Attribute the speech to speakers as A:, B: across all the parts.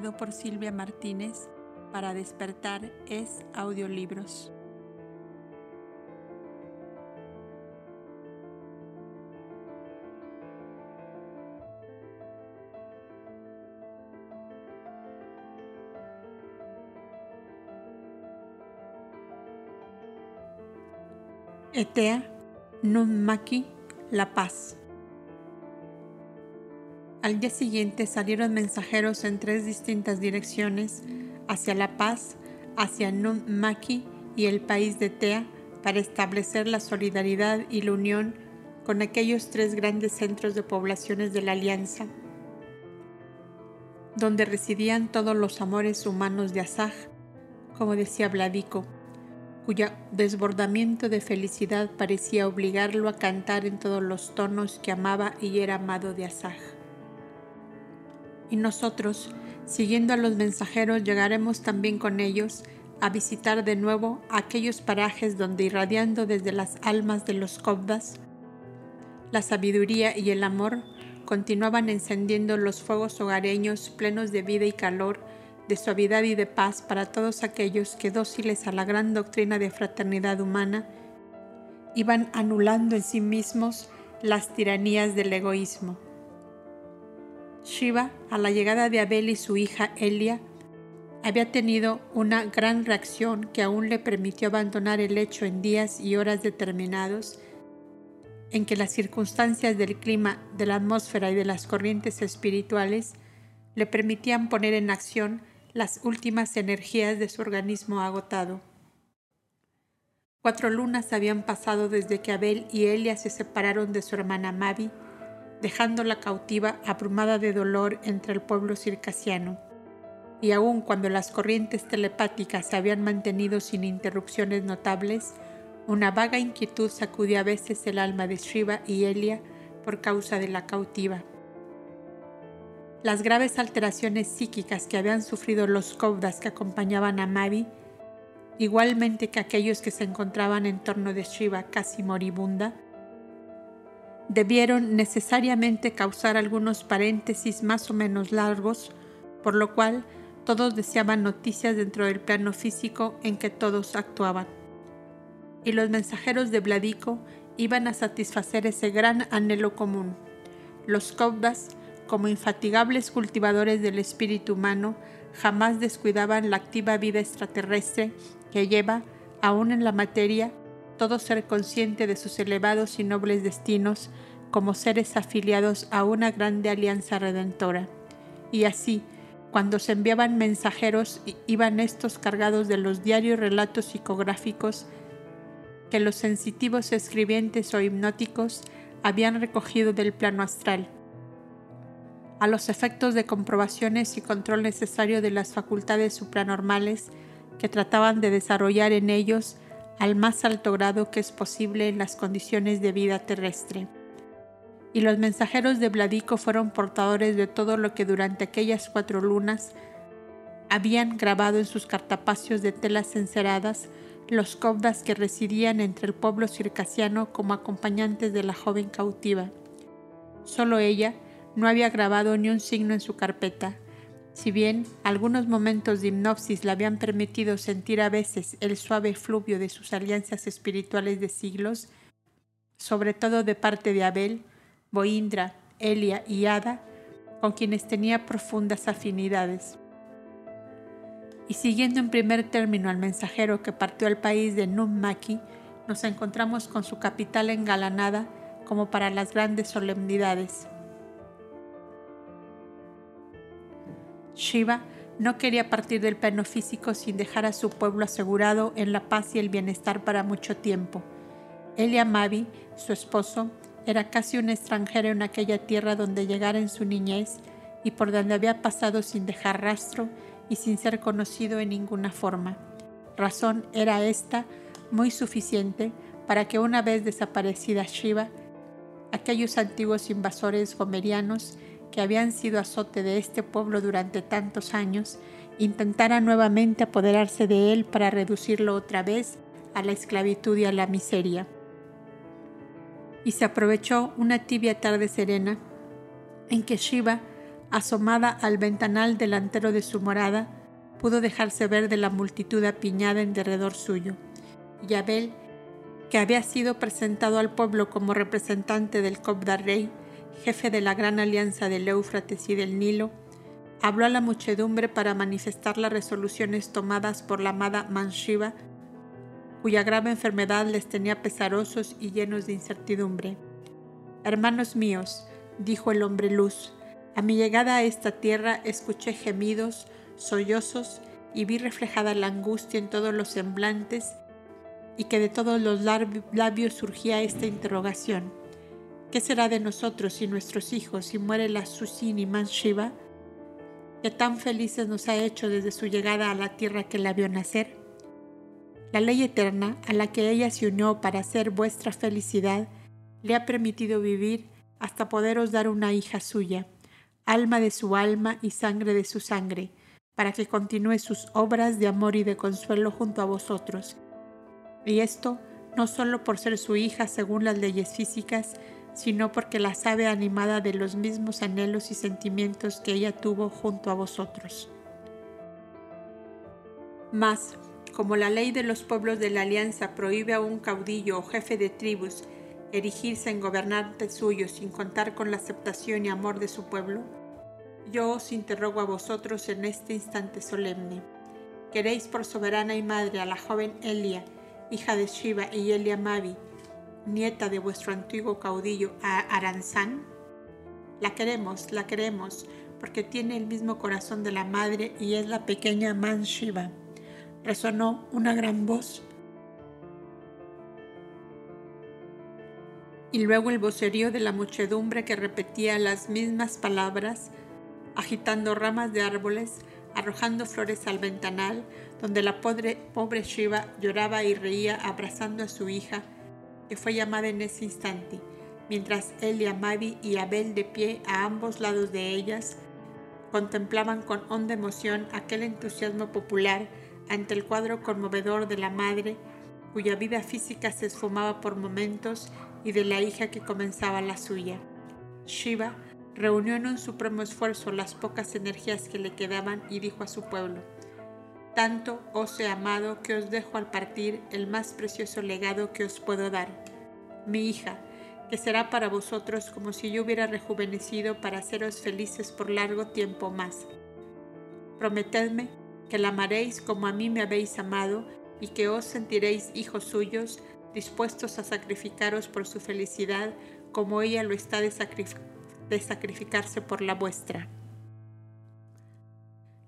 A: por Silvia Martínez para despertar es audiolibros. Etea, Maki, La Paz. Al día siguiente salieron mensajeros en tres distintas direcciones, hacia La Paz, hacia Maki y el país de Tea, para establecer la solidaridad y la unión con aquellos tres grandes centros de poblaciones de la Alianza, donde residían todos los amores humanos de Asaj, como decía Vladico, cuyo desbordamiento de felicidad parecía obligarlo a cantar en todos los tonos que amaba y era amado de Asaj y nosotros, siguiendo a los mensajeros, llegaremos también con ellos a visitar de nuevo aquellos parajes donde irradiando desde las almas de los cobdas, la sabiduría y el amor continuaban encendiendo los fuegos hogareños plenos de vida y calor, de suavidad y de paz para todos aquellos que dóciles a la gran doctrina de fraternidad humana, iban anulando en sí mismos las tiranías del egoísmo. Shiva, a la llegada de Abel y su hija Elia, había tenido una gran reacción que aún le permitió abandonar el lecho en días y horas determinados, en que las circunstancias del clima, de la atmósfera y de las corrientes espirituales le permitían poner en acción las últimas energías de su organismo agotado. Cuatro lunas habían pasado desde que Abel y Elia se separaron de su hermana Mavi, dejándola cautiva abrumada de dolor entre el pueblo circasiano. Y aun cuando las corrientes telepáticas se habían mantenido sin interrupciones notables, una vaga inquietud sacudía a veces el alma de Shiva y Elia por causa de la cautiva. Las graves alteraciones psíquicas que habían sufrido los Kovdas que acompañaban a Mavi, igualmente que aquellos que se encontraban en torno de Shiva casi moribunda, debieron necesariamente causar algunos paréntesis más o menos largos, por lo cual todos deseaban noticias dentro del plano físico en que todos actuaban. Y los mensajeros de Vladico iban a satisfacer ese gran anhelo común. Los Kovdas, como infatigables cultivadores del espíritu humano, jamás descuidaban la activa vida extraterrestre que lleva, aún en la materia, todo ser consciente de sus elevados y nobles destinos como seres afiliados a una grande alianza redentora. Y así, cuando se enviaban mensajeros, iban estos cargados de los diarios relatos psicográficos que los sensitivos escribientes o hipnóticos habían recogido del plano astral, a los efectos de comprobaciones y control necesario de las facultades supranormales que trataban de desarrollar en ellos al más alto grado que es posible en las condiciones de vida terrestre. Y los mensajeros de Vladico fueron portadores de todo lo que durante aquellas cuatro lunas habían grabado en sus cartapacios de telas enceradas los cobdas que residían entre el pueblo circasiano como acompañantes de la joven cautiva. Solo ella no había grabado ni un signo en su carpeta, si bien algunos momentos de hipnosis le habían permitido sentir a veces el suave fluvio de sus alianzas espirituales de siglos, sobre todo de parte de Abel, Boindra, Elia y Ada, con quienes tenía profundas afinidades. Y siguiendo en primer término al mensajero que partió al país de Nummaki, nos encontramos con su capital engalanada como para las grandes solemnidades. Shiva no quería partir del plano físico sin dejar a su pueblo asegurado en la paz y el bienestar para mucho tiempo. Elia Mavi, su esposo, era casi un extranjero en aquella tierra donde llegara en su niñez y por donde había pasado sin dejar rastro y sin ser conocido en ninguna forma. Razón era esta muy suficiente para que una vez desaparecida Shiva, aquellos antiguos invasores gomerianos que habían sido azote de este pueblo durante tantos años, intentara nuevamente apoderarse de él para reducirlo otra vez a la esclavitud y a la miseria. Y se aprovechó una tibia tarde serena en que Shiva asomada al ventanal delantero de su morada, pudo dejarse ver de la multitud apiñada en derredor suyo. Y Abel, que había sido presentado al pueblo como representante del Cobda Rey, jefe de la gran alianza del Éufrates y del Nilo, habló a la muchedumbre para manifestar las resoluciones tomadas por la amada Manshiva, cuya grave enfermedad les tenía pesarosos y llenos de incertidumbre. Hermanos míos, dijo el hombre luz, a mi llegada a esta tierra escuché gemidos, sollozos y vi reflejada la angustia en todos los semblantes y que de todos los labios surgía esta interrogación. ¿Qué será de nosotros y nuestros hijos si muere la Susini Manshiva, que tan felices nos ha hecho desde su llegada a la tierra que la vio nacer? La ley eterna a la que ella se unió para hacer vuestra felicidad le ha permitido vivir hasta poderos dar una hija suya, alma de su alma y sangre de su sangre, para que continúe sus obras de amor y de consuelo junto a vosotros. Y esto no solo por ser su hija según las leyes físicas, sino porque la sabe animada de los mismos anhelos y sentimientos que ella tuvo junto a vosotros. Mas, como la ley de los pueblos de la alianza prohíbe a un caudillo o jefe de tribus erigirse en gobernante suyo sin contar con la aceptación y amor de su pueblo, yo os interrogo a vosotros en este instante solemne. ¿Queréis por soberana y madre a la joven Elia, hija de Shiva y Elia Mavi, nieta de vuestro antiguo caudillo Aranzán? La queremos, la queremos, porque tiene el mismo corazón de la madre y es la pequeña Man Shiva. Resonó una gran voz. Y luego el vocerío de la muchedumbre que repetía las mismas palabras, agitando ramas de árboles, arrojando flores al ventanal, donde la pobre, pobre Shiva lloraba y reía abrazando a su hija, que fue llamada en ese instante, mientras él y Amadi y Abel de pie a ambos lados de ellas contemplaban con honda emoción aquel entusiasmo popular ante el cuadro conmovedor de la madre cuya vida física se esfumaba por momentos y de la hija que comenzaba la suya. Shiva reunió en un supremo esfuerzo las pocas energías que le quedaban y dijo a su pueblo, tanto os he amado que os dejo al partir el más precioso legado que os puedo dar, mi hija, que será para vosotros como si yo hubiera rejuvenecido para haceros felices por largo tiempo más. Prometedme que la amaréis como a mí me habéis amado y que os sentiréis hijos suyos, dispuestos a sacrificaros por su felicidad como ella lo está de, de sacrificarse por la vuestra.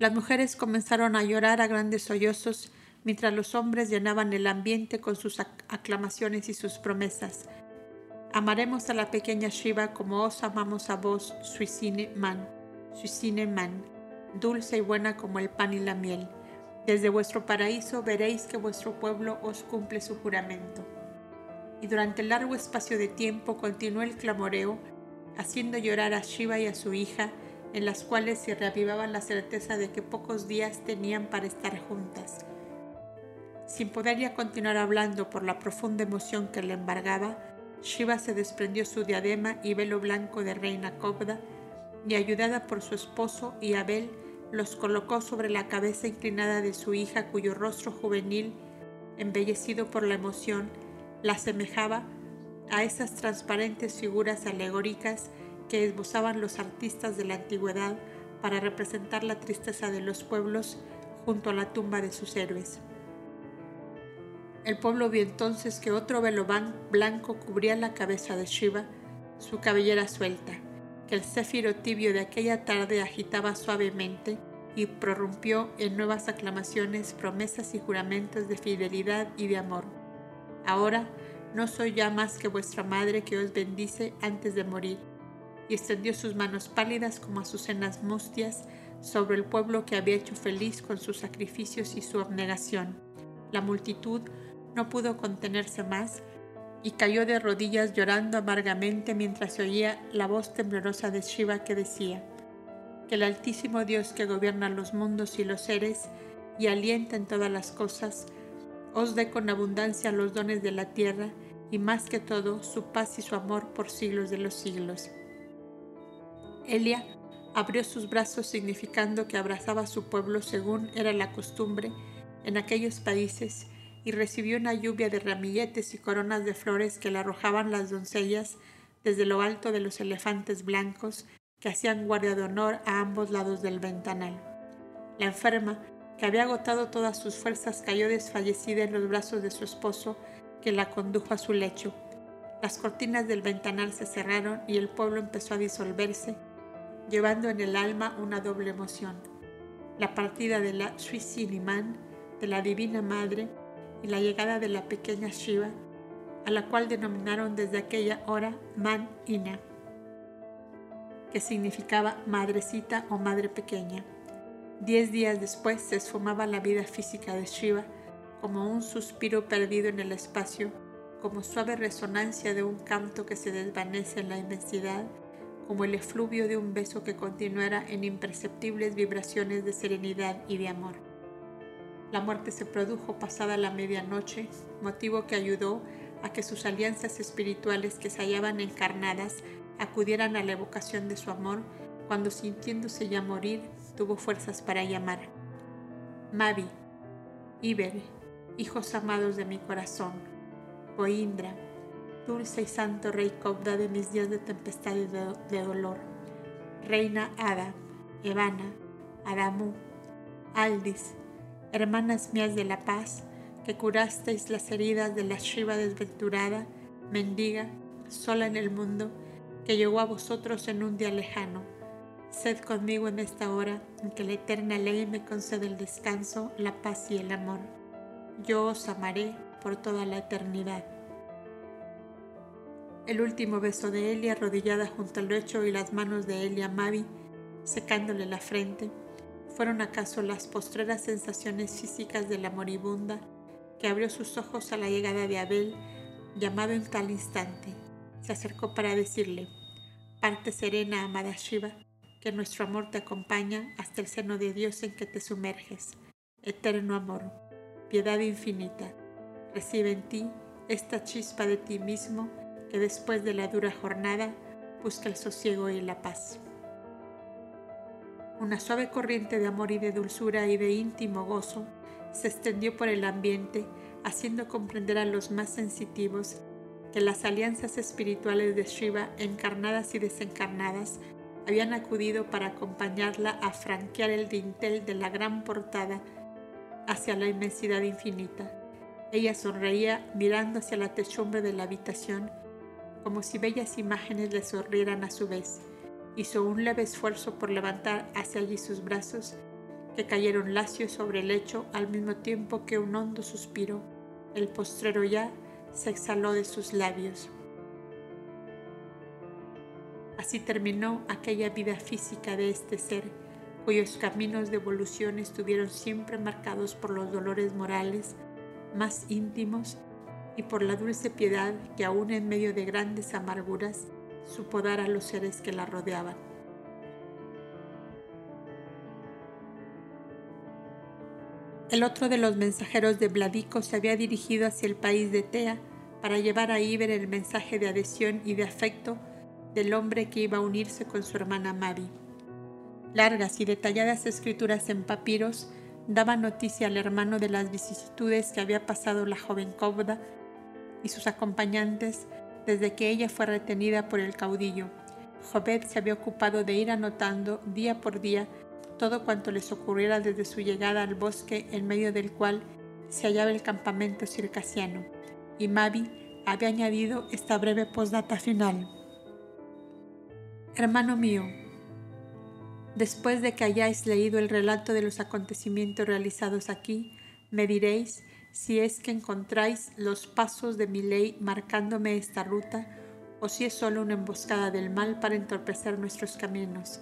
A: Las mujeres comenzaron a llorar a grandes sollozos mientras los hombres llenaban el ambiente con sus aclamaciones y sus promesas. Amaremos a la pequeña Shiva como os amamos a vos, Suicine Man, Suicine Man, dulce y buena como el pan y la miel. Desde vuestro paraíso veréis que vuestro pueblo os cumple su juramento. Y durante largo espacio de tiempo continuó el clamoreo, haciendo llorar a Shiva y a su hija, en las cuales se reavivaba la certeza de que pocos días tenían para estar juntas. Sin poder ya continuar hablando por la profunda emoción que le embargaba, Shiva se desprendió su diadema y velo blanco de reina Kobda y ayudada por su esposo y Abel los colocó sobre la cabeza inclinada de su hija cuyo rostro juvenil, embellecido por la emoción, la asemejaba a esas transparentes figuras alegóricas que esbozaban los artistas de la antigüedad para representar la tristeza de los pueblos junto a la tumba de sus héroes. El pueblo vio entonces que otro velo blanco cubría la cabeza de Shiva, su cabellera suelta, que el céfiro tibio de aquella tarde agitaba suavemente y prorrumpió en nuevas aclamaciones, promesas y juramentos de fidelidad y de amor. Ahora no soy ya más que vuestra madre que os bendice antes de morir y extendió sus manos pálidas como azucenas mustias sobre el pueblo que había hecho feliz con sus sacrificios y su abnegación. La multitud no pudo contenerse más y cayó de rodillas llorando amargamente mientras se oía la voz temblorosa de Shiva que decía, que el Altísimo Dios que gobierna los mundos y los seres y alienta en todas las cosas, os dé con abundancia los dones de la tierra y más que todo su paz y su amor por siglos de los siglos. Elia abrió sus brazos significando que abrazaba a su pueblo según era la costumbre en aquellos países y recibió una lluvia de ramilletes y coronas de flores que le arrojaban las doncellas desde lo alto de los elefantes blancos que hacían guardia de honor a ambos lados del ventanal. La enferma, que había agotado todas sus fuerzas, cayó desfallecida en los brazos de su esposo, que la condujo a su lecho. Las cortinas del ventanal se cerraron y el pueblo empezó a disolverse, llevando en el alma una doble emoción. La partida de la Suiciniman, de la Divina Madre, y la llegada de la pequeña Shiva, a la cual denominaron desde aquella hora Man Ina, que significaba madrecita o madre pequeña. Diez días después se esfumaba la vida física de Shiva como un suspiro perdido en el espacio, como suave resonancia de un canto que se desvanece en la inmensidad, como el efluvio de un beso que continuara en imperceptibles vibraciones de serenidad y de amor. La muerte se produjo pasada la medianoche, motivo que ayudó a que sus alianzas espirituales que se hallaban encarnadas acudieran a la evocación de su amor cuando sintiéndose ya morir tuvo fuerzas para llamar. Mavi, Iber, hijos amados de mi corazón, Poindra, dulce y santo rey Cobda de mis días de tempestad y de, dolor, reina Ada, Evana, Adamu, Aldis, hermanas mías de la paz, que curasteis las heridas de la Shiva desventurada, mendiga, sola en el mundo, que llegó a vosotros en un día lejano Sed conmigo en esta hora en que la eterna ley me concede el descanso, la paz y el amor. Yo os amaré por toda la eternidad. El último beso de Elia arrodillada junto al lecho y las manos de Elia Mavi secándole la frente, fueron acaso las postreras sensaciones físicas de la moribunda que abrió sus ojos a la llegada de Abel, llamado en tal instante. Se acercó para decirle, parte serena, amada Shiva, que nuestro amor te acompaña hasta el seno de Dios en que te sumerges. Eterno amor, piedad infinita, recibe en ti esta chispa de ti mismo que después de la dura jornada busca el sosiego y la paz. Una suave corriente de amor y de dulzura y de íntimo gozo se extendió por el ambiente, haciendo comprender a los más sensitivos que las alianzas espirituales de Shiva, encarnadas y desencarnadas, habían acudido para acompañarla a franquear el dintel de la gran portada hacia la inmensidad infinita. Ella sonreía mirando hacia la techumbre de la habitación, como si bellas imágenes le sonrieran a su vez. Hizo un leve esfuerzo por levantar hacia allí sus brazos, que cayeron lacios sobre el lecho al mismo tiempo que un hondo suspiro, el postrero ya, se exhaló de sus labios. Así terminó aquella vida física de este ser, cuyos caminos de evolución estuvieron siempre marcados por los dolores morales más íntimos y por la dulce piedad que aún en medio de grandes amarguras supo dar a los seres que la rodeaban. El otro de los mensajeros de Vladico se había dirigido hacia el país de Tea para llevar a Iber el mensaje de adhesión y de afecto del hombre que iba a unirse con su hermana Mavi. Largas y detalladas escrituras en papiros daban noticia al hermano de las vicisitudes que había pasado la joven Cobda y sus acompañantes desde que ella fue retenida por el caudillo. Jobed se había ocupado de ir anotando día por día todo cuanto les ocurriera desde su llegada al bosque en medio del cual se hallaba el campamento circasiano, y Mavi había añadido esta breve postdata final. Hermano mío, después de que hayáis leído el relato de los acontecimientos realizados aquí, me diréis si es que encontráis los pasos de mi ley marcándome esta ruta o si es solo una emboscada del mal para entorpecer nuestros caminos.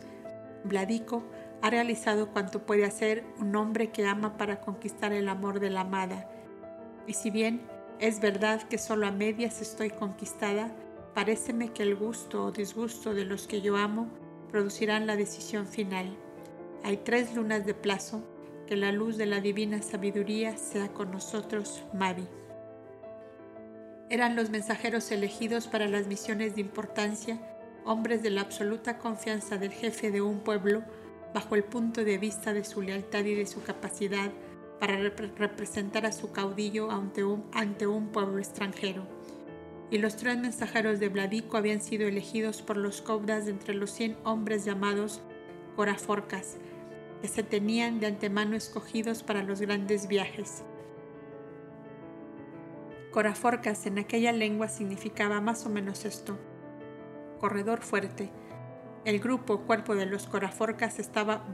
A: Vladico ha realizado cuanto puede hacer un hombre que ama para conquistar el amor de la amada. Y si bien es verdad que solo a medias estoy conquistada, Paréceme que el gusto o disgusto de los que yo amo producirán la decisión final. Hay tres lunas de plazo, que la luz de la divina sabiduría sea con nosotros, Mavi. Eran los mensajeros elegidos para las misiones de importancia hombres de la absoluta confianza del jefe de un pueblo bajo el punto de vista de su lealtad y de su capacidad para representar a su caudillo ante un, pueblo extranjero. Y los tres mensajeros de Vladico habían sido elegidos por los cobdas de entre los cien hombres llamados coraforcas, que se tenían de antemano escogidos para los grandes viajes. Coraforcas en aquella lengua significaba más o menos esto. Corredor fuerte. El grupo cuerpo de los Coraforcas estaba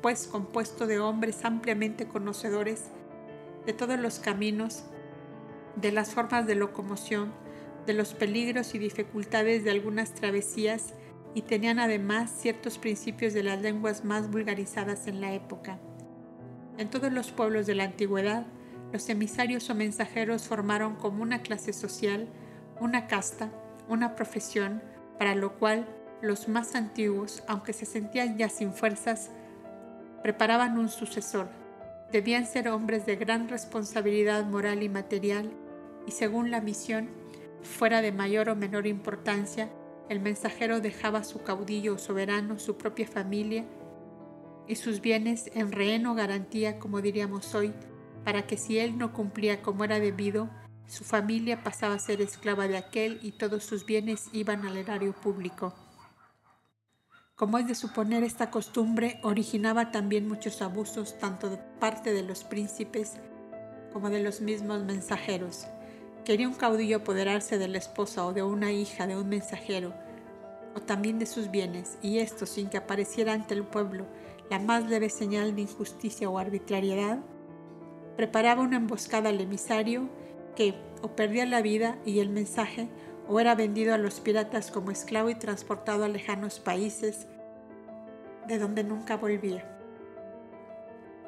A: pues compuesto de hombres ampliamente conocedores de todos los caminos, de las formas de locomoción, de los peligros y dificultades de algunas travesías y tenían además ciertos principios de las lenguas más vulgarizadas en la época. En todos los pueblos de la antigüedad, los emisarios o mensajeros formaron como una clase social, una casta, una profesión, para lo cual los más antiguos, aunque se sentían ya sin fuerzas, preparaban un sucesor. Debían ser hombres de gran responsabilidad moral y material, y según la misión, fuera de mayor o menor importancia, el mensajero dejaba a su caudillo soberano, su propia familia y sus bienes en rehén o garantía, como diríamos hoy, para que si él no cumplía como era debido, su familia pasaba a ser esclava de aquel y todos sus bienes iban al erario público. Como es de suponer, esta costumbre originaba también muchos abusos tanto de parte de los príncipes como de los mismos mensajeros. Quería un caudillo apoderarse de la esposa o de una hija de un mensajero, o también de sus bienes, y esto sin que apareciera ante el pueblo la más leve señal de injusticia o arbitrariedad, preparaba una emboscada al emisario que o perdía la vida y el mensaje o era vendido a los piratas como esclavo y transportado a lejanos países de donde nunca volvía.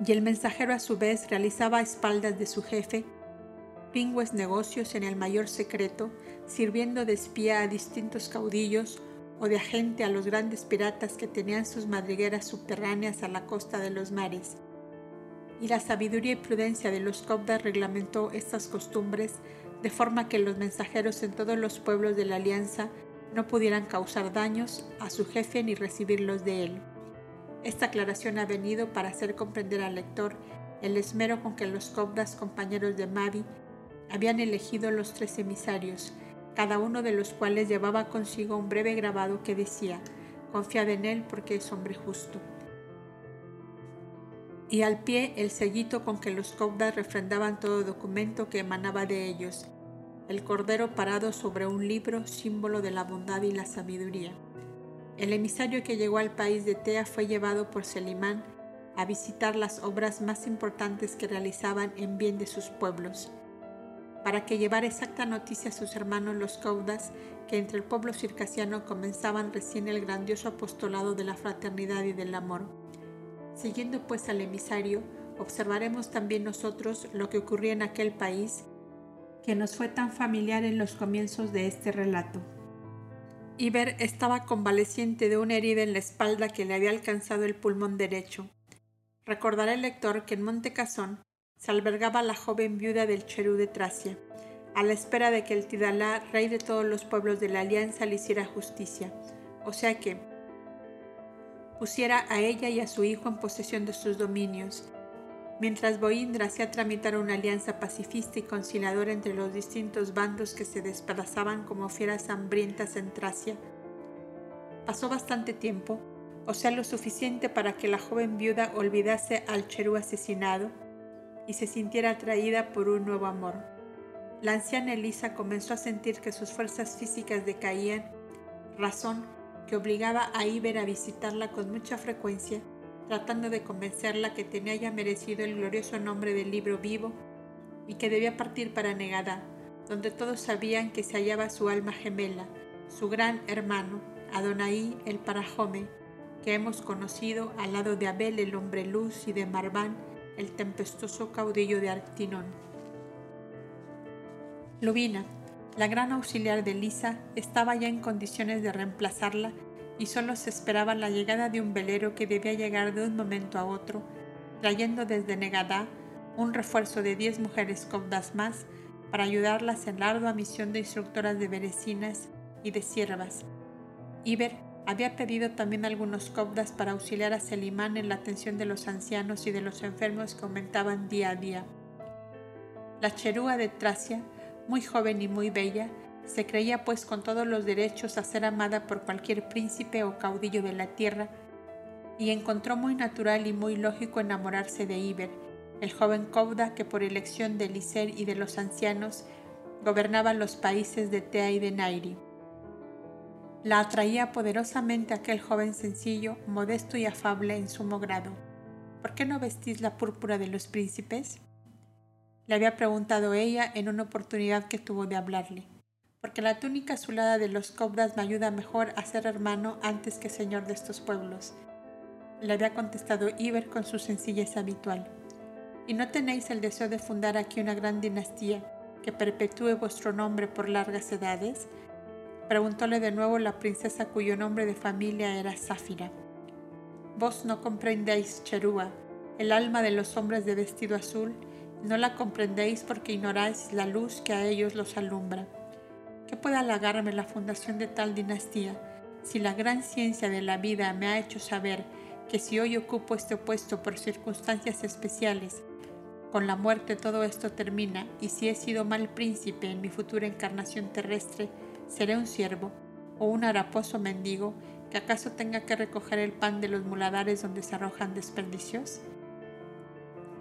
A: Y el mensajero a su vez realizaba a espaldas de su jefe pingües negocios en el mayor secreto, sirviendo de espía a distintos caudillos o de agente a los grandes piratas que tenían sus madrigueras subterráneas a la costa de los mares y la sabiduría y prudencia de los cobdas reglamentó estas costumbres de forma que los mensajeros en todos los pueblos de la alianza no pudieran causar daños a su jefe ni recibirlos de él. Esta aclaración ha venido para hacer comprender al lector el esmero con que los cobdas compañeros de Mavi habían elegido los tres emisarios, cada uno de los cuales llevaba consigo un breve grabado que decía, confiad en él porque es hombre justo y al pie el sellito con que los cobdas refrendaban todo documento que emanaba de ellos, el cordero parado sobre un libro, símbolo de la bondad y la sabiduría. El emisario que llegó al país de Tea fue llevado por Selimán a visitar las obras más importantes que realizaban en bien de sus pueblos, para que llevara exacta noticia a sus hermanos los caudas que entre el pueblo circasiano comenzaban recién el grandioso apostolado de la fraternidad y del amor Siguiendo pues al emisario, observaremos también nosotros lo que ocurría en aquel país que nos fue tan familiar en los comienzos de este relato. Iber estaba convaleciente de una herida en la espalda que le había alcanzado el pulmón derecho. Recordará el lector que en Montecasón se albergaba la joven viuda del Cherú de Tracia, a la espera de que el Tidalá, rey de todos los pueblos de la alianza, le hiciera justicia. O sea que, pusiera a ella y a su hijo en posesión de sus dominios, mientras Boindra hacía tramitar una alianza pacifista y conciliadora entre los distintos bandos que se desplazaban como fieras hambrientas en Tracia. Pasó bastante tiempo, o sea lo suficiente para que la joven viuda olvidase al cherú asesinado y se sintiera atraída por un nuevo amor. La anciana Elisa comenzó a sentir que sus fuerzas físicas decaían, razón que obligaba a Iber a visitarla con mucha frecuencia, tratando de convencerla que tenía ya merecido el glorioso nombre del libro vivo y que debía partir para Negada, donde todos sabían que se hallaba su alma gemela, su gran hermano, Adonai el Parajome, que hemos conocido al lado de Abel el hombre luz y de Marván el tempestuoso caudillo de Arctinón. Lubina, la gran auxiliar de Lisa estaba ya en condiciones de reemplazarla y solo se esperaba la llegada de un velero que debía llegar de un momento a otro, trayendo desde Negadá un refuerzo de diez mujeres copdas más para ayudarlas en la ardua misión de instructoras de berecinas y de siervas, Iber había pedido también algunos cobdas para auxiliar a Selimán en la atención de los ancianos y de los enfermos que aumentaban día a día. La cherúa de Tracia, muy joven y muy bella, se creía pues con todos los derechos a ser amada por cualquier príncipe o caudillo de la tierra, y encontró muy natural y muy lógico enamorarse de Iber, el joven Cobda que por elección de Licer y de los ancianos gobernaba los países de Tea y de Nairi. La atraía poderosamente aquel joven sencillo, modesto y afable en sumo grado. ¿Por qué no vestís la púrpura de los príncipes? Le había preguntado ella en una oportunidad que tuvo de hablarle. Porque la túnica azulada de los cobras me ayuda mejor a ser hermano antes que señor de estos pueblos. Le había contestado Iber con su sencillez habitual. ¿Y no tenéis el deseo de fundar aquí una gran dinastía que perpetúe vuestro nombre por largas edades? Preguntóle de nuevo la princesa cuyo nombre de familia era Zafira. Vos no comprendéis, Cherúa, el alma de los hombres de vestido azul, no la comprendéis porque ignoráis la luz que a ellos los alumbra. ¿Qué puede halagarme la fundación de tal dinastía si la gran ciencia de la vida me ha hecho saber que si hoy ocupo este puesto por circunstancias especiales, con la muerte todo esto termina y si he sido mal príncipe en mi futura encarnación terrestre, seré un siervo o un haraposo mendigo que acaso tenga que recoger el pan de los muladares donde se arrojan desperdicios?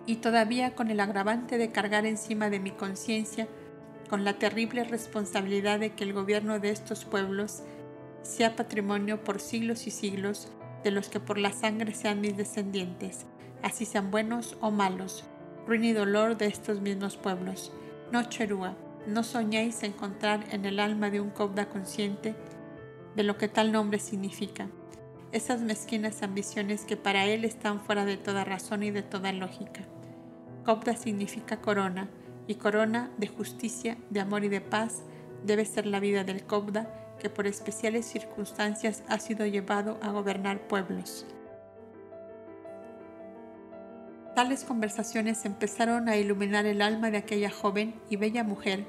A: Y todavía con el agravante de cargar encima de mi conciencia con la terrible responsabilidad de que el gobierno de estos pueblos sea patrimonio por siglos y siglos de los que por la sangre sean mis descendientes, así sean buenos o malos, ruina y dolor de estos mismos pueblos. No, Cherúa, no soñéis encontrar en el alma de un cobda consciente de lo que tal nombre significa, esas mezquinas ambiciones que para él están fuera de toda razón y de toda lógica. Cobda significa corona, y corona de justicia, de amor y de paz debe ser la vida del cobda que por especiales circunstancias ha sido llevado a gobernar pueblos. Tales conversaciones empezaron a iluminar el alma de aquella joven y bella mujer,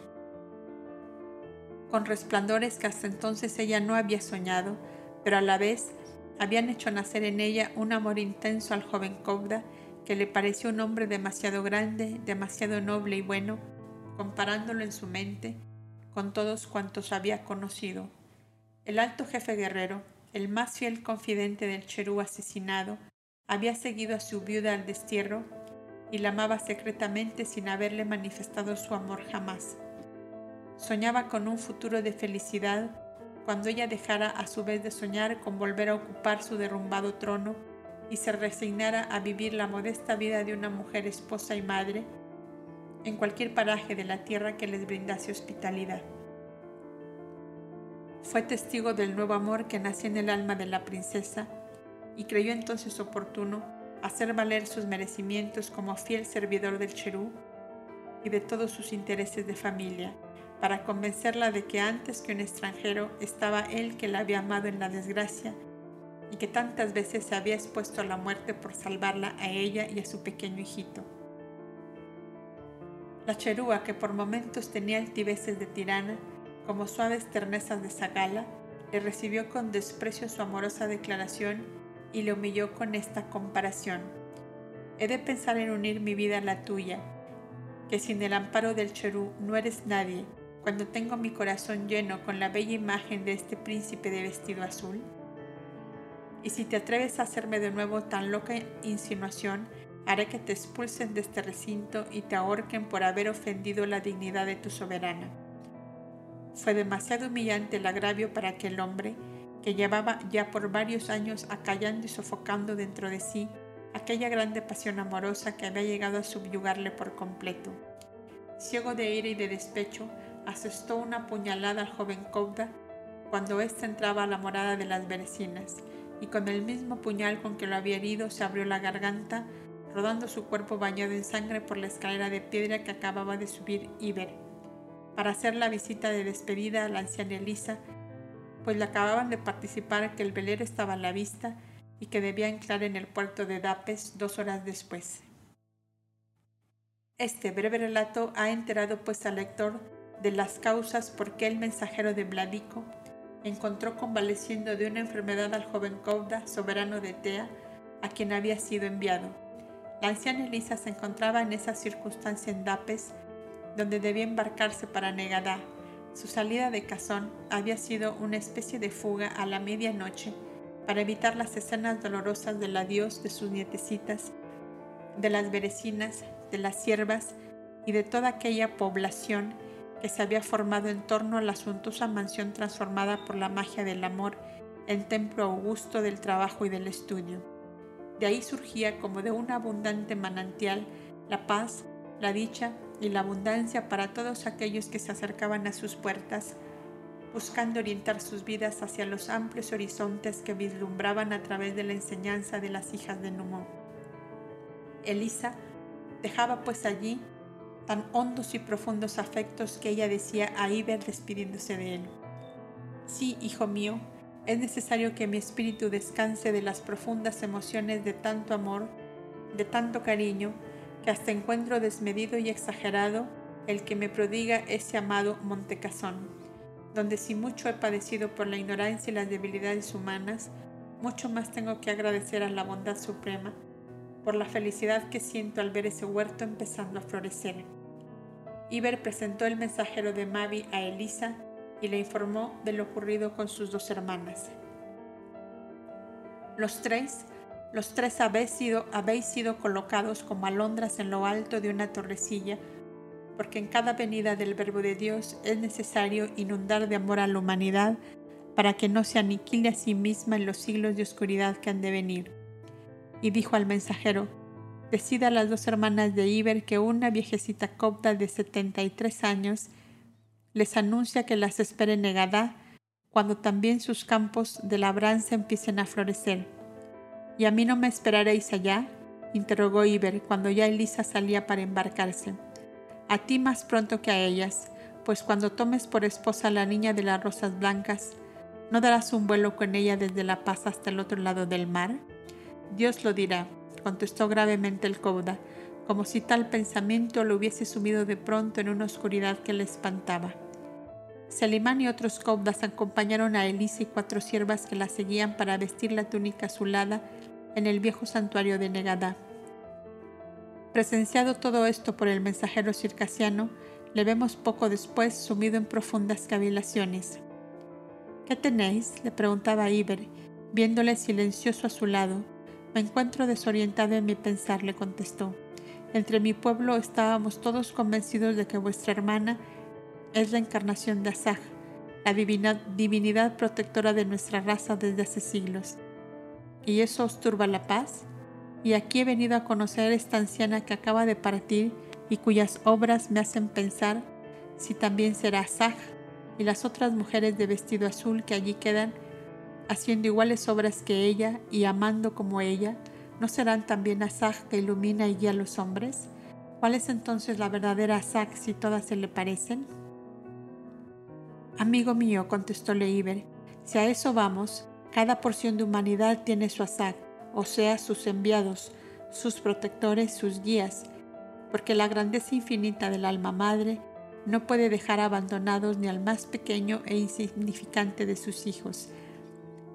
A: con resplandores que hasta entonces ella no había soñado, pero a la vez habían hecho nacer en ella un amor intenso al joven Cobda, que le pareció un hombre demasiado grande, demasiado noble y bueno, comparándolo en su mente con todos cuantos había conocido. El alto jefe guerrero, el más fiel confidente del Cherú asesinado, había seguido a su viuda al destierro y la amaba secretamente sin haberle manifestado su amor jamás. Soñaba con un futuro de felicidad cuando ella dejara a su vez de soñar con volver a ocupar su derrumbado trono y se resignara a vivir la modesta vida de una mujer esposa y madre en cualquier paraje de la tierra que les brindase hospitalidad. Fue testigo del nuevo amor que nacía en el alma de la princesa y creyó entonces oportuno hacer valer sus merecimientos como fiel servidor del Cherú y de todos sus intereses de familia, para convencerla de que antes que un extranjero estaba él que la había amado en la desgracia y que tantas veces se había expuesto a la muerte por salvarla a ella y a su pequeño hijito. La cherúa, que por momentos tenía altiveces de tirana, como suaves ternezas de zagala, le recibió con desprecio su amorosa declaración y le humilló con esta comparación. He de pensar en unir mi vida a la tuya, que sin el amparo del cherú no eres nadie, cuando tengo mi corazón lleno con la bella imagen de este príncipe de vestido azul. Y si te atreves a hacerme de nuevo tan loca insinuación, haré que te expulsen de este recinto y te ahorquen por haber ofendido la dignidad de tu soberana. Fue demasiado humillante el agravio para aquel hombre, que llevaba ya por varios años acallando y sofocando dentro de sí aquella grande pasión amorosa que había llegado a subyugarle por completo. Ciego de ira y de despecho, asestó una puñalada al joven Cobda cuando éste entraba a la morada de las berecinas, y con el mismo puñal con que lo había herido se abrió la garganta, rodando su cuerpo bañado en sangre por la escalera de piedra que acababa de subir Iber, para hacer la visita de despedida a la anciana Elisa pues le acababan de participar que el velero estaba a la vista y que debía anclar en el puerto de Dapes dos horas después. Este breve relato ha enterado pues al lector de las causas por qué el mensajero de Bladico encontró convaleciendo de una enfermedad al joven Cauda, soberano de Tea, a quien había sido enviado. La anciana Elisa se encontraba en esa circunstancia en Dapes, donde debía embarcarse para Negadá. Su salida de Cazón había sido una especie de fuga a la medianoche para evitar las escenas dolorosas del adiós de sus nietecitas, de las berecinas, de las siervas y de toda aquella población que se había formado en torno a la suntuosa mansión transformada por la magia del amor en templo augusto del trabajo y del estudio. De ahí surgía como de un abundante manantial la paz, la dicha y la abundancia para todos aquellos que se acercaban a sus puertas, buscando orientar sus vidas hacia los amplios horizontes que vislumbraban a través de la enseñanza de las hijas de Numo. Elisa dejaba pues allí tan hondos y profundos afectos que ella decía a Iber despidiéndose de él. Sí, hijo mío, es necesario que mi espíritu descanse de las profundas emociones de tanto amor, de tanto cariño, que hasta encuentro desmedido y exagerado el que me prodiga ese amado Montecasón, donde si mucho he padecido por la ignorancia y las debilidades humanas, mucho más tengo que agradecer a la bondad suprema por la felicidad que siento al ver ese huerto empezando a florecer. Iber presentó el mensajero de Mavi a Elisa y le informó de lo ocurrido con sus dos hermanas. Los tres, los tres habéis sido, colocados como alondras en lo alto de una torrecilla, porque en cada venida del Verbo de Dios es necesario inundar de amor a la humanidad para que no se aniquile a sí misma en los siglos de oscuridad que han de venir. Y dijo al mensajero, decida a las dos hermanas de Iber que una viejecita copta de 73 años les anuncia que las espere negada cuando también sus campos de labranza empiecen a florecer. ¿Y a mí no me esperaréis allá? interrogó Iber cuando ya Elisa salía para embarcarse. A ti más pronto que a ellas, pues cuando tomes por esposa a la niña de las rosas blancas, ¿no darás un vuelo con ella desde La Paz hasta el otro lado del mar? Dios lo dirá, contestó gravemente el Cauda, como si tal pensamiento lo hubiese sumido de pronto en una oscuridad que le espantaba. Salimán y otros caudas acompañaron a Elisa y cuatro siervas que la seguían para vestir la túnica azulada en el viejo santuario de Negadá. Presenciado todo esto por el mensajero circasiano, le vemos poco después sumido en profundas cavilaciones. ¿Qué tenéis? le preguntaba Iber, viéndole silencioso a su lado, me encuentro desorientado en mi pensar, le contestó. Entre mi pueblo estábamos todos convencidos de que vuestra hermana es la encarnación de Asaj, la divinidad protectora de nuestra raza desde hace siglos. ¿Y eso os turba la paz? Y aquí he venido a conocer a esta anciana que acaba de partir y cuyas obras me hacen pensar si también será Asaj y las otras mujeres de vestido azul que allí quedan haciendo iguales obras que ella y amando como ella, ¿no serán también Asaj que ilumina y guía a los hombres? ¿Cuál es entonces la verdadera Asaj si todas se le parecen? Amigo mío, contestó Leiber, si a eso vamos, cada porción de humanidad tiene su Asaj, o sea, sus enviados, sus protectores, sus guías, porque la grandeza infinita del alma madre no puede dejar abandonados ni al más pequeño e insignificante de sus hijos,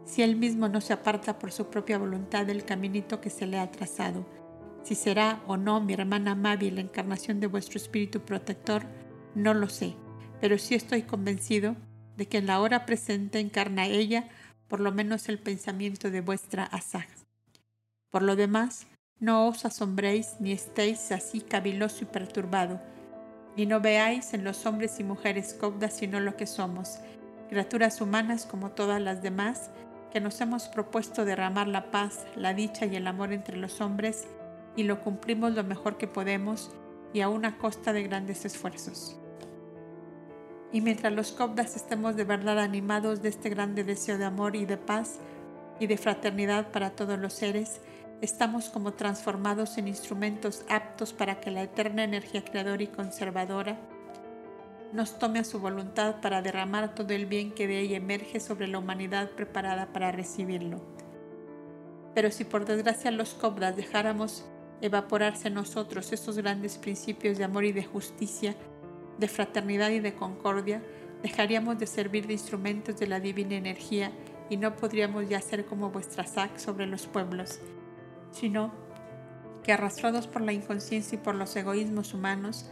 A: si él mismo no se aparta por su propia voluntad del caminito que se le ha trazado. Si será o no mi hermana Mavi la encarnación de vuestro espíritu protector, no lo sé, pero sí estoy convencido de que en la hora presente encarna ella por lo menos el pensamiento de vuestra Asaj. Por lo demás, no os asombréis ni estéis así caviloso y perturbado, ni no veáis en los hombres y mujeres caudas sino lo que somos, criaturas humanas como todas las demás, que nos hemos propuesto derramar la paz, la dicha y el amor entre los hombres y lo cumplimos lo mejor que podemos y a una costa de grandes esfuerzos. Y mientras los copdas estemos de verdad animados de este grande deseo de amor y de paz y de fraternidad para todos los seres, estamos como transformados en instrumentos aptos para que la eterna energía creadora y conservadora nos tome a su voluntad para derramar todo el bien que de ella emerge sobre la humanidad preparada para recibirlo. Pero si por desgracia los cobras dejáramos evaporarse en nosotros esos grandes principios de amor y de justicia, de fraternidad y de concordia, dejaríamos de servir de instrumentos de la divina energía y no podríamos ya ser como vuestra sac sobre los pueblos, sino que arrastrados por la inconsciencia y por los egoísmos humanos,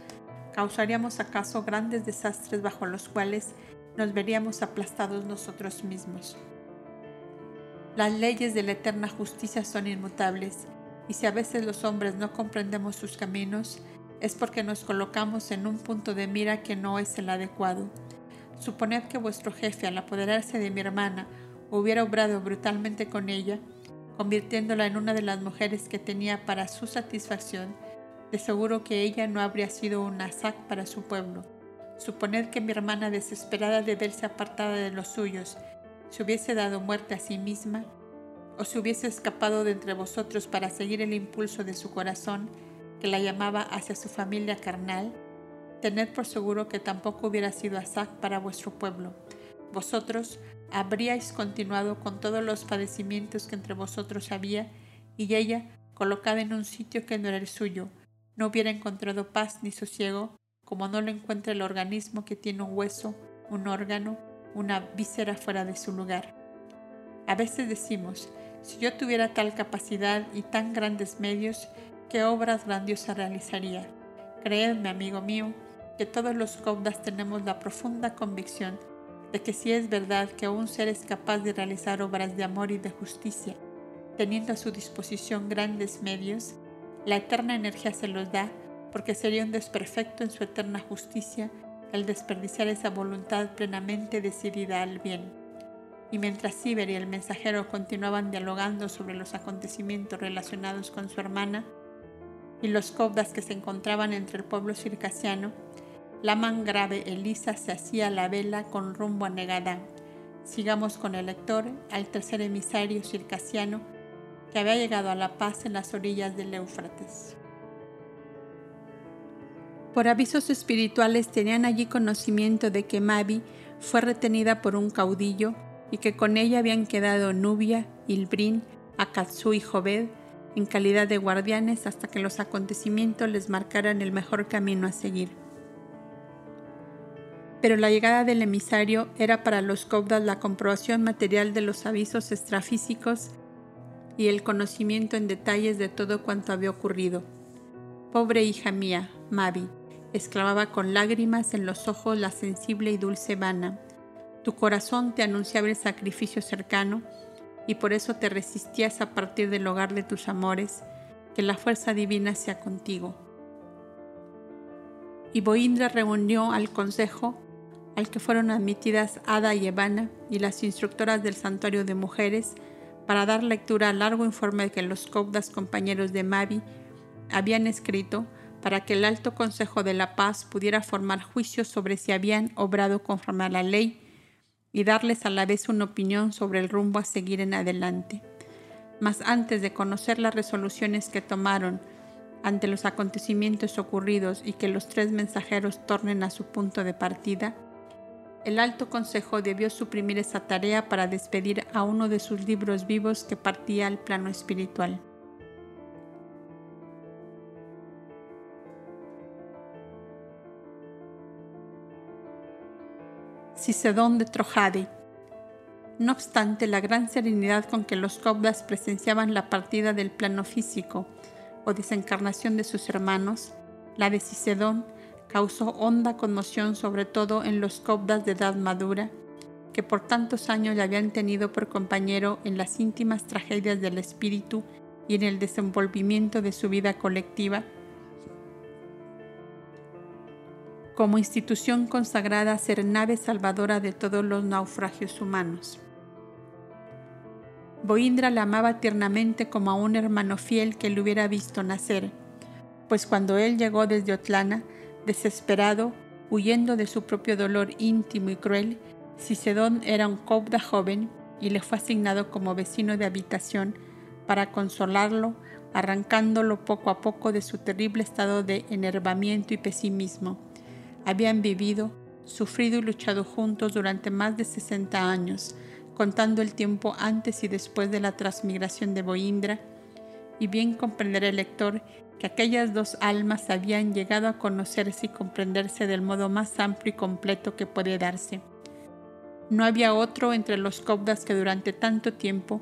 A: causaríamos acaso grandes desastres bajo los cuales nos veríamos aplastados nosotros mismos. Las leyes de la eterna justicia son inmutables, y si a veces los hombres no comprendemos sus caminos, es porque nos colocamos en un punto de mira que no es el adecuado. Suponed que vuestro jefe, al apoderarse de mi hermana, hubiera obrado brutalmente con ella, convirtiéndola en una de las mujeres que tenía para su satisfacción, de seguro que ella no habría sido un asac para su pueblo. Suponed que mi hermana, desesperada de verse apartada de los suyos, se hubiese dado muerte a sí misma, o se hubiese escapado de entre vosotros para seguir el impulso de su corazón que la llamaba hacia su familia carnal, tened por seguro que tampoco hubiera sido asac para vuestro pueblo. Vosotros habríais continuado con todos los padecimientos que entre vosotros había, y ella, colocada en un sitio que no era el suyo, no hubiera encontrado paz ni sosiego, como no lo encuentra el organismo que tiene un hueso, un órgano, una víscera fuera de su lugar. A veces decimos, si yo tuviera tal capacidad y tan grandes medios, ¿qué obras grandiosas realizaría? Creedme, amigo mío, que todos los caudas tenemos la profunda convicción de que si es verdad que un ser es capaz de realizar obras de amor y de justicia, teniendo a su disposición grandes medios, la eterna energía se los da porque sería un desperfecto en su eterna justicia el desperdiciar esa voluntad plenamente decidida al bien. Y mientras Ciber y el mensajero continuaban dialogando sobre los acontecimientos relacionados con su hermana y los cobdas que se encontraban entre el pueblo circasiano, la grave Elisa se hacía la vela con rumbo a Negadá. Sigamos con el lector al tercer emisario circasiano que había llegado a la paz en las orillas del Éufrates. Por avisos espirituales tenían allí conocimiento de que Mavi fue retenida por un caudillo y que con ella habían quedado Nubia, Ilbrin, Akatsu y Joved en calidad de guardianes hasta que los acontecimientos les marcaran el mejor camino a seguir pero la llegada del emisario era para los Cobdas la comprobación material de los avisos extrafísicos y el conocimiento en detalles de todo cuanto había ocurrido. Pobre hija mía, Mavi, exclamaba con lágrimas en los ojos la sensible y dulce Vana. Tu corazón te anunciaba el sacrificio cercano y por eso te resistías a partir del hogar de tus amores. Que la fuerza divina sea contigo. Y Boindra reunió al consejo al que fueron admitidas Ada y Evana y las instructoras del santuario de mujeres para dar lectura al largo informe que los cobdas compañeros de Mavi habían escrito para que el Alto Consejo de la Paz pudiera formar juicios sobre si habían obrado conforme a la ley y darles a la vez una opinión sobre el rumbo a seguir en adelante. Mas antes de conocer las resoluciones que tomaron ante los acontecimientos ocurridos y que los tres mensajeros tornen a su punto de partida, el Alto Consejo debió suprimir esa tarea para despedir a uno de sus libros vivos que partía al plano espiritual. Cicedón de Trojade. No obstante la gran serenidad con que los cobdas presenciaban la partida del plano físico o desencarnación de sus hermanos, la de Cicedón causó honda conmoción sobre todo en los cobdas de edad madura, que por tantos años le habían tenido por compañero en las íntimas tragedias del espíritu y en el desenvolvimiento de su vida colectiva, como institución consagrada a ser nave salvadora de todos los naufragios humanos. Boindra la amaba tiernamente como a un hermano fiel que le hubiera visto nacer, pues cuando él llegó desde Otlana, Desesperado, huyendo de su propio dolor íntimo y cruel, Cicedón era un cobda joven y le fue asignado como vecino de habitación para consolarlo, arrancándolo poco a poco de su terrible estado de enervamiento y pesimismo. Habían vivido, sufrido y luchado juntos durante más de 60 años, contando el tiempo antes y después de la transmigración de Boindra, y bien comprenderá el lector que aquellas dos almas habían llegado a conocerse y comprenderse del modo más amplio y completo que puede darse. No había otro entre los cobdas que durante tanto tiempo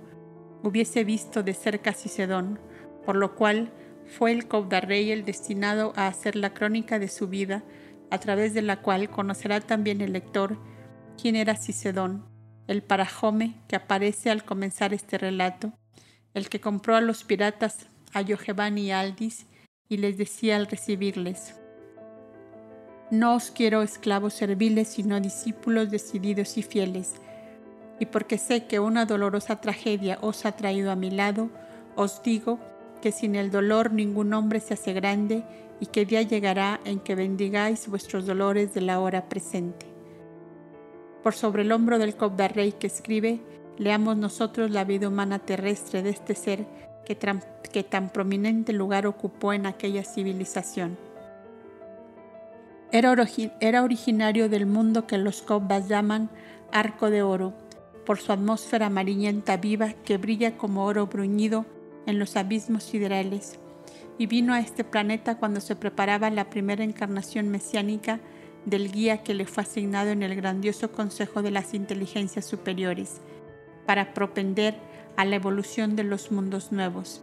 A: hubiese visto de cerca a Cicedón, por lo cual fue el cobda rey el destinado a hacer la crónica de su vida, a través de la cual conocerá también el lector quién era Cicedón, el parajome que aparece al comenzar este relato, el que compró a los piratas a Giovanni y Aldis y les decía al recibirles, No os quiero esclavos serviles, sino discípulos decididos y fieles, y porque sé que una dolorosa tragedia os ha traído a mi lado, os digo que sin el dolor ningún hombre se hace grande y que día llegará en que bendigáis vuestros dolores de la hora presente. Por sobre el hombro del Rey que escribe, leamos nosotros la vida humana terrestre de este ser que, tan prominente lugar ocupó en aquella civilización. Era, era originario del mundo que los Cobdas llaman arco de oro, por su atmósfera amarillenta viva que brilla como oro bruñido en los abismos siderales, y vino a este planeta cuando se preparaba la primera encarnación mesiánica del guía que le fue asignado en el grandioso Consejo de las Inteligencias Superiores, para propender a la evolución de los mundos nuevos.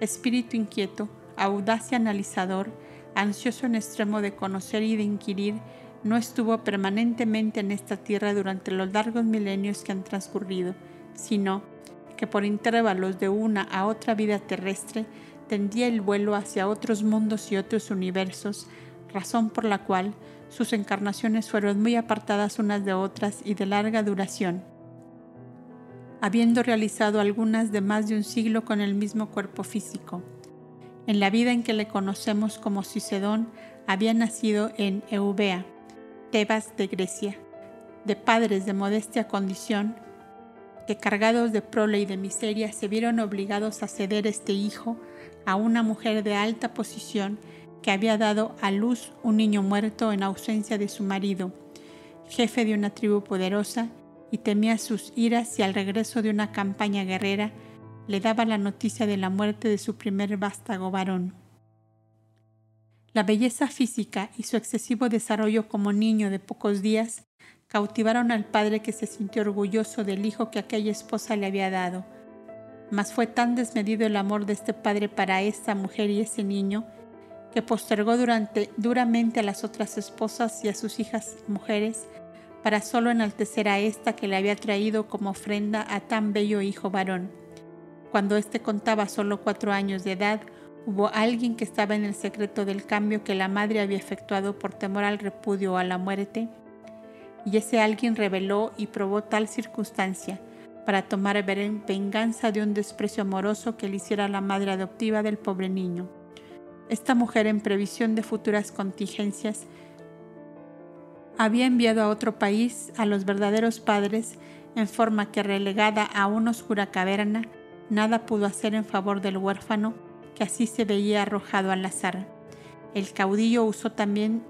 A: Espíritu inquieto, audaz analizador, ansioso en extremo de conocer y de inquirir, no estuvo permanentemente en esta tierra durante los largos milenios que han transcurrido, sino que por intervalos de una a otra vida terrestre tendía el vuelo hacia otros mundos y otros universos, razón por la cual sus encarnaciones fueron muy apartadas unas de otras y de larga duración, habiendo realizado algunas de más de un siglo con el mismo cuerpo físico. En la vida en que le conocemos como Cicedón, había nacido en Eubea, Tebas de Grecia, de padres de modestia condición, que cargados de prole y de miseria se vieron obligados a ceder este hijo a una mujer de alta posición que había dado a luz un niño muerto en ausencia de su marido, jefe de una tribu poderosa, y temía sus iras y al regreso de una campaña guerrera le daba la noticia de la muerte de su primer vástago varón. La belleza física y su excesivo desarrollo como niño de pocos días cautivaron al padre que se sintió orgulloso del hijo que aquella esposa le había dado. Mas fue tan desmedido el amor de este padre para esta mujer y ese niño que postergó durante, duramente a las otras esposas y a sus hijas mujeres para solo enaltecer a esta que le había traído como ofrenda a tan bello hijo varón. Cuando éste contaba solo cuatro años de edad, hubo alguien que estaba en el secreto del cambio que la madre había efectuado por temor al repudio o a la muerte, y ese alguien reveló y probó tal circunstancia para tomar venganza de un desprecio amoroso que le hiciera la madre adoptiva del pobre niño. Esta mujer, en previsión de futuras contingencias, había enviado a otro país a los verdaderos padres en forma que relegada a una oscura caverna, nada pudo hacer en favor del huérfano que así se veía arrojado al azar. El caudillo usó también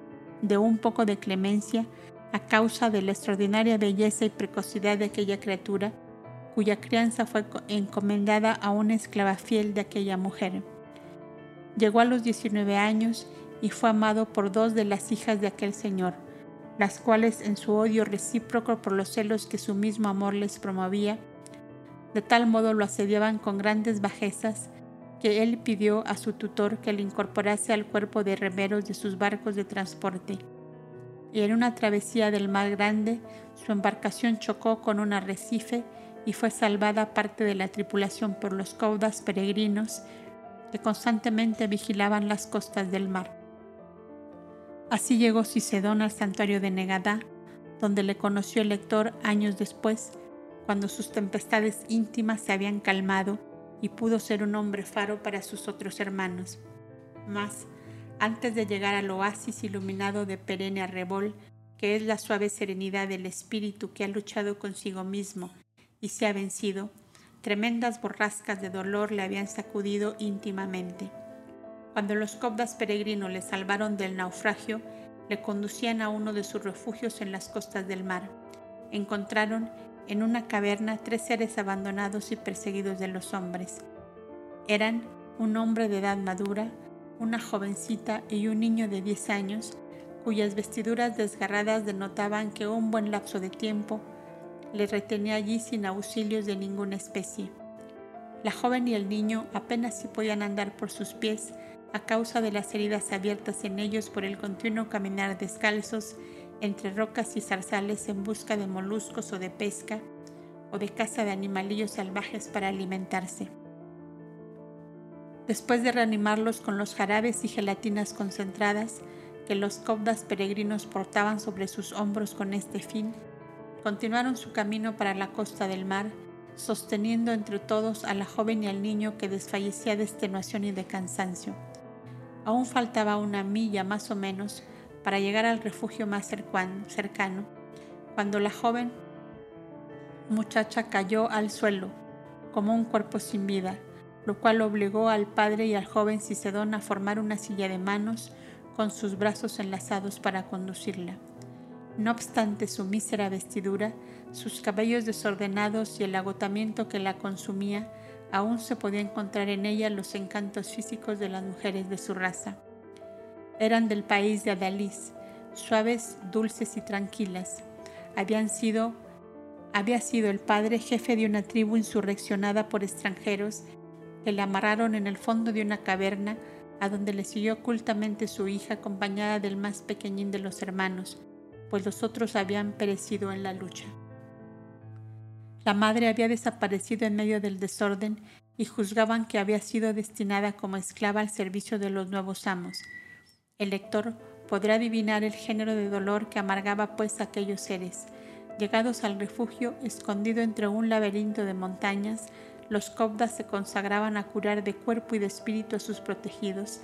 A: de un poco de clemencia a causa de la extraordinaria belleza y precocidad de aquella criatura, cuya crianza fue encomendada a una esclava fiel de aquella mujer. Llegó a los 19 años y fue amado por dos de las hijas de aquel señor, las cuales en su odio recíproco por los celos que su mismo amor les promovía, de tal modo lo asediaban con grandes bajezas que él pidió a su tutor que le incorporase al cuerpo de remeros de sus barcos de transporte. Y en una travesía del mar grande, su embarcación chocó con un arrecife y fue salvada parte de la tripulación por los caudas peregrinos que constantemente vigilaban las costas del mar. Así llegó Cicedón al santuario de Negadá, donde le conoció el lector años después, cuando sus tempestades íntimas se habían calmado y pudo ser un hombre faro para sus otros hermanos. Mas, antes de llegar al oasis iluminado de perenne arrebol, que es la suave serenidad del espíritu que ha luchado consigo mismo y se ha vencido, Tremendas borrascas de dolor le habían sacudido íntimamente. Cuando los cobdas peregrinos le salvaron del naufragio, le conducían a uno de sus refugios en las costas del mar. Encontraron en una caverna tres seres abandonados y perseguidos de los hombres. Eran un hombre de edad madura, una jovencita y un niño de 10 años, cuyas vestiduras desgarradas denotaban que un buen lapso de tiempo le retenía allí sin auxilios de ninguna especie. La joven y el niño apenas si podían andar por sus pies a causa de las heridas abiertas en ellos por el continuo caminar descalzos entre rocas y zarzales en busca de moluscos o de pesca o de caza de animalillos salvajes para alimentarse. Después de reanimarlos con los jarabes y gelatinas concentradas que los cobdas peregrinos portaban sobre sus hombros con este fin, continuaron su camino para la costa del mar, sosteniendo entre todos a la joven y al niño que desfallecía de extenuación y de cansancio. Aún faltaba una milla más o menos para llegar al refugio más cercano, cuando la joven muchacha cayó al suelo como un cuerpo sin vida, lo cual obligó al padre y al joven Cicedón a formar una silla de manos con sus brazos enlazados para conducirla. No obstante su mísera vestidura, sus cabellos desordenados y el agotamiento que la consumía, aún se podía encontrar en ella los encantos físicos de las mujeres de su raza. Eran del país de Adalís, suaves, dulces y tranquilas. Habían sido, había sido el padre jefe de una tribu insurreccionada por extranjeros que la amarraron en el fondo de una caverna a donde le siguió ocultamente su hija acompañada del más pequeñín de los hermanos, pues los otros habían perecido en la lucha. La madre había desaparecido en medio del desorden y juzgaban que había sido destinada como esclava al servicio de los nuevos amos. El lector podrá adivinar el género de dolor que amargaba pues aquellos seres. Llegados al refugio, escondido entre un laberinto de montañas, los cobdas se consagraban a curar de cuerpo y de espíritu a sus protegidos.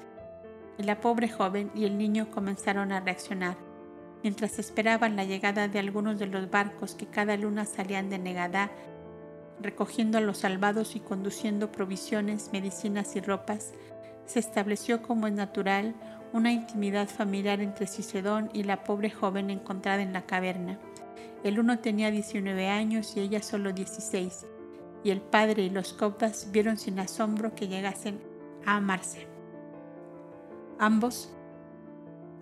A: La pobre joven y el niño comenzaron a reaccionar mientras esperaban la llegada de algunos de los barcos que cada luna salían de Negadá, recogiendo a los salvados y conduciendo provisiones, medicinas y ropas, se estableció como es natural una intimidad familiar entre Cicedón y la pobre joven encontrada en la caverna. El uno tenía 19 años y ella solo 16, y el padre y los coptas vieron sin asombro que llegasen a amarse. Ambos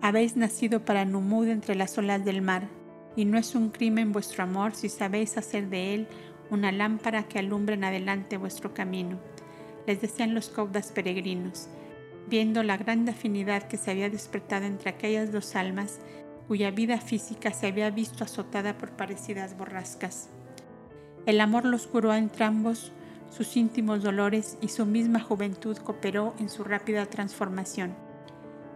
A: habéis nacido para Numud entre las olas del mar, y no es un crimen vuestro amor si sabéis hacer de él una lámpara que alumbre en adelante vuestro camino. Les decían los caudas peregrinos, viendo la gran afinidad que se había despertado entre aquellas dos almas cuya vida física se había visto azotada por parecidas borrascas. El amor los curó a entrambos sus íntimos dolores y su misma juventud cooperó en su rápida transformación.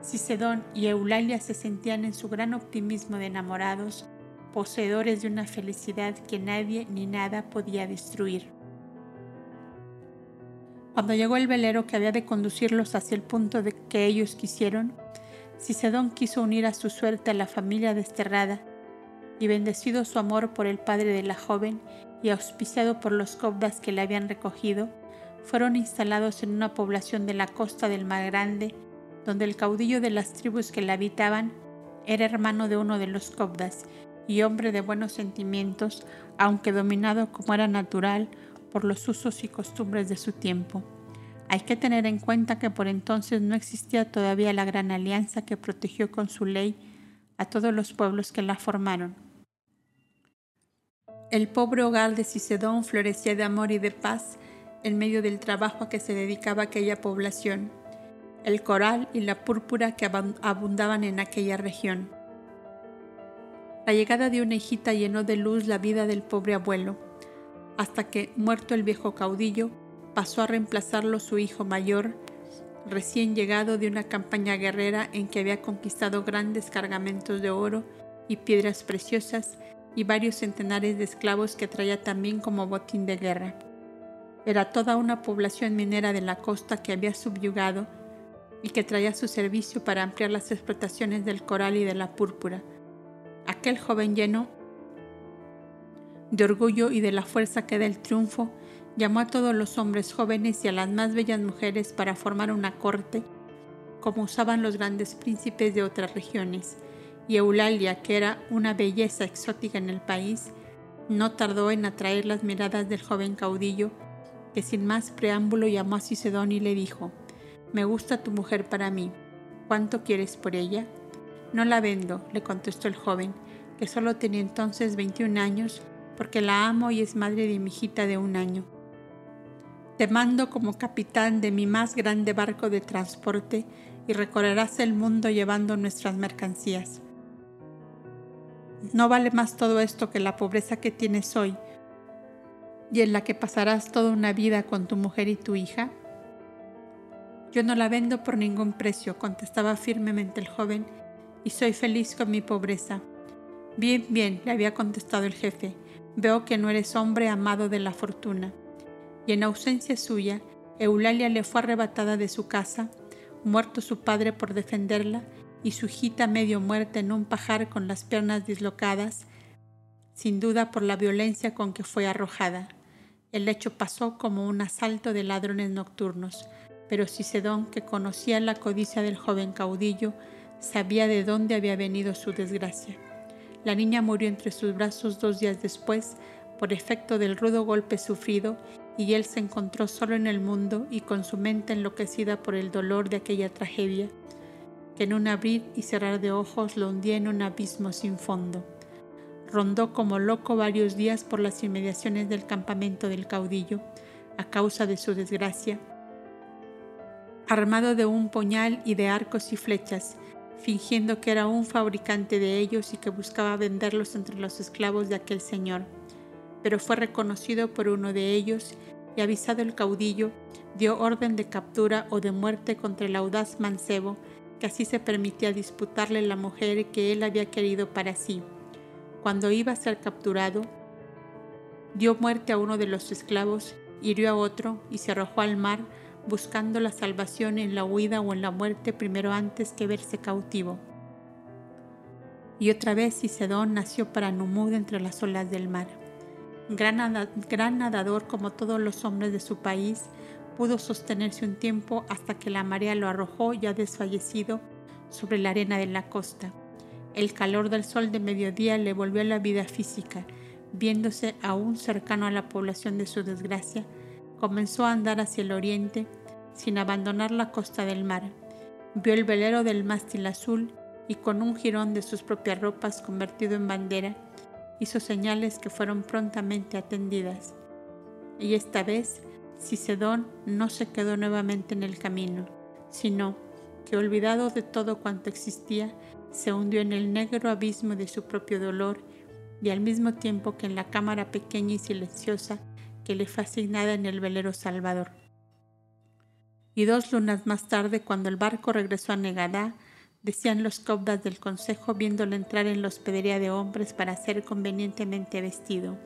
A: Cicedón y Eulalia se sentían en su gran optimismo de enamorados, poseedores de una felicidad que nadie ni nada podía destruir. Cuando llegó el velero que había de conducirlos hacia el punto de que ellos quisieron, Cicedón quiso unir a su suerte a la familia desterrada, y bendecido su amor por el padre de la joven y auspiciado por los cobdas que la habían recogido, fueron instalados en una población de la costa del Mar Grande donde el caudillo de las tribus que la habitaban era hermano de uno de los cobdas y hombre de buenos sentimientos, aunque dominado como era natural por los usos y costumbres de su tiempo. Hay que tener en cuenta que por entonces no existía todavía la gran alianza que protegió con su ley a todos los pueblos que la formaron. El pobre hogar de Cicedón florecía de amor y de paz en medio del trabajo a que se dedicaba aquella población el coral y la púrpura que abundaban en aquella región. La llegada de una hijita llenó de luz la vida del pobre abuelo, hasta que, muerto el viejo caudillo, pasó a reemplazarlo su hijo mayor, recién llegado de una campaña guerrera en que había conquistado grandes cargamentos de oro y piedras preciosas y varios centenares de esclavos que traía también como botín de guerra. Era toda una población minera de la costa que había subyugado y que traía su servicio para ampliar las explotaciones del coral y de la púrpura. Aquel joven lleno de orgullo y de la fuerza que da el triunfo, llamó a todos los hombres jóvenes y a las más bellas mujeres para formar una corte, como usaban los grandes príncipes de otras regiones, y Eulalia, que era una belleza exótica en el país, no tardó en atraer las miradas del joven caudillo, que sin más preámbulo llamó a Cicedón y le dijo, Me gusta tu mujer para mí. ¿Cuánto quieres por ella? No la vendo, le contestó el joven, que solo tenía entonces 21 años, porque la amo y es madre de mi hijita de un año. Te mando como capitán de mi más grande barco de transporte y recorrerás el mundo llevando nuestras mercancías. No vale más todo esto que la pobreza que tienes hoy y en la que pasarás toda una vida con tu mujer y tu hija. Yo no la vendo por ningún precio, contestaba firmemente el joven, y soy feliz con mi pobreza. Bien, bien, le había contestado el jefe, veo que no eres hombre amado de la fortuna. Y en ausencia suya, Eulalia le fue arrebatada de su casa, muerto su padre por defenderla, y su hijita medio muerta en un pajar con las piernas dislocadas, sin duda por la violencia con que fue arrojada. El hecho pasó como un asalto de ladrones nocturnos, pero Cicedón, que conocía la codicia del joven caudillo, sabía de dónde había venido su desgracia. La niña murió entre sus brazos dos días después por efecto del rudo golpe sufrido y él se encontró solo en el mundo y con su mente enloquecida por el dolor de aquella tragedia que en un abrir y cerrar de ojos lo hundía en un abismo sin fondo. Rondó como loco varios días por las inmediaciones del campamento del caudillo a causa de su desgracia, armado de un puñal y de arcos y flechas, fingiendo que era un fabricante de ellos y que buscaba venderlos entre los esclavos de aquel señor. Pero fue reconocido por uno de ellos y avisado el caudillo, dio orden de captura o de muerte contra el audaz mancebo que así se permitía disputarle la mujer que él había querido para sí. Cuando iba a ser capturado, dio muerte a uno de los esclavos, hirió a otro y se arrojó al mar buscando la salvación en la huida o en la muerte primero antes que verse cautivo. Y otra vez Cicedón nació para Numud entre las olas del mar. Gran, gran nadador como todos los hombres de su país, pudo sostenerse un tiempo hasta que la marea lo arrojó ya desfallecido sobre la arena de la costa. El calor del sol de mediodía le volvió a la vida física, viéndose aún cercano a la población de su desgracia, comenzó a andar hacia el oriente sin abandonar la costa del mar. Vio el velero del mástil azul y con un jirón de sus propias ropas convertido en bandera, hizo señales que fueron prontamente atendidas. Y esta vez Cicedón no se quedó nuevamente en el camino, sino que olvidado de todo cuanto existía, se hundió en el negro abismo de su propio dolor y al mismo tiempo que en la cámara pequeña y silenciosa que le fue asignada en el velero Salvador. Y dos lunas más tarde, cuando el barco regresó a Negadá, decían los cobdas del consejo viéndolo entrar en la hospedería de hombres para ser convenientemente vestido.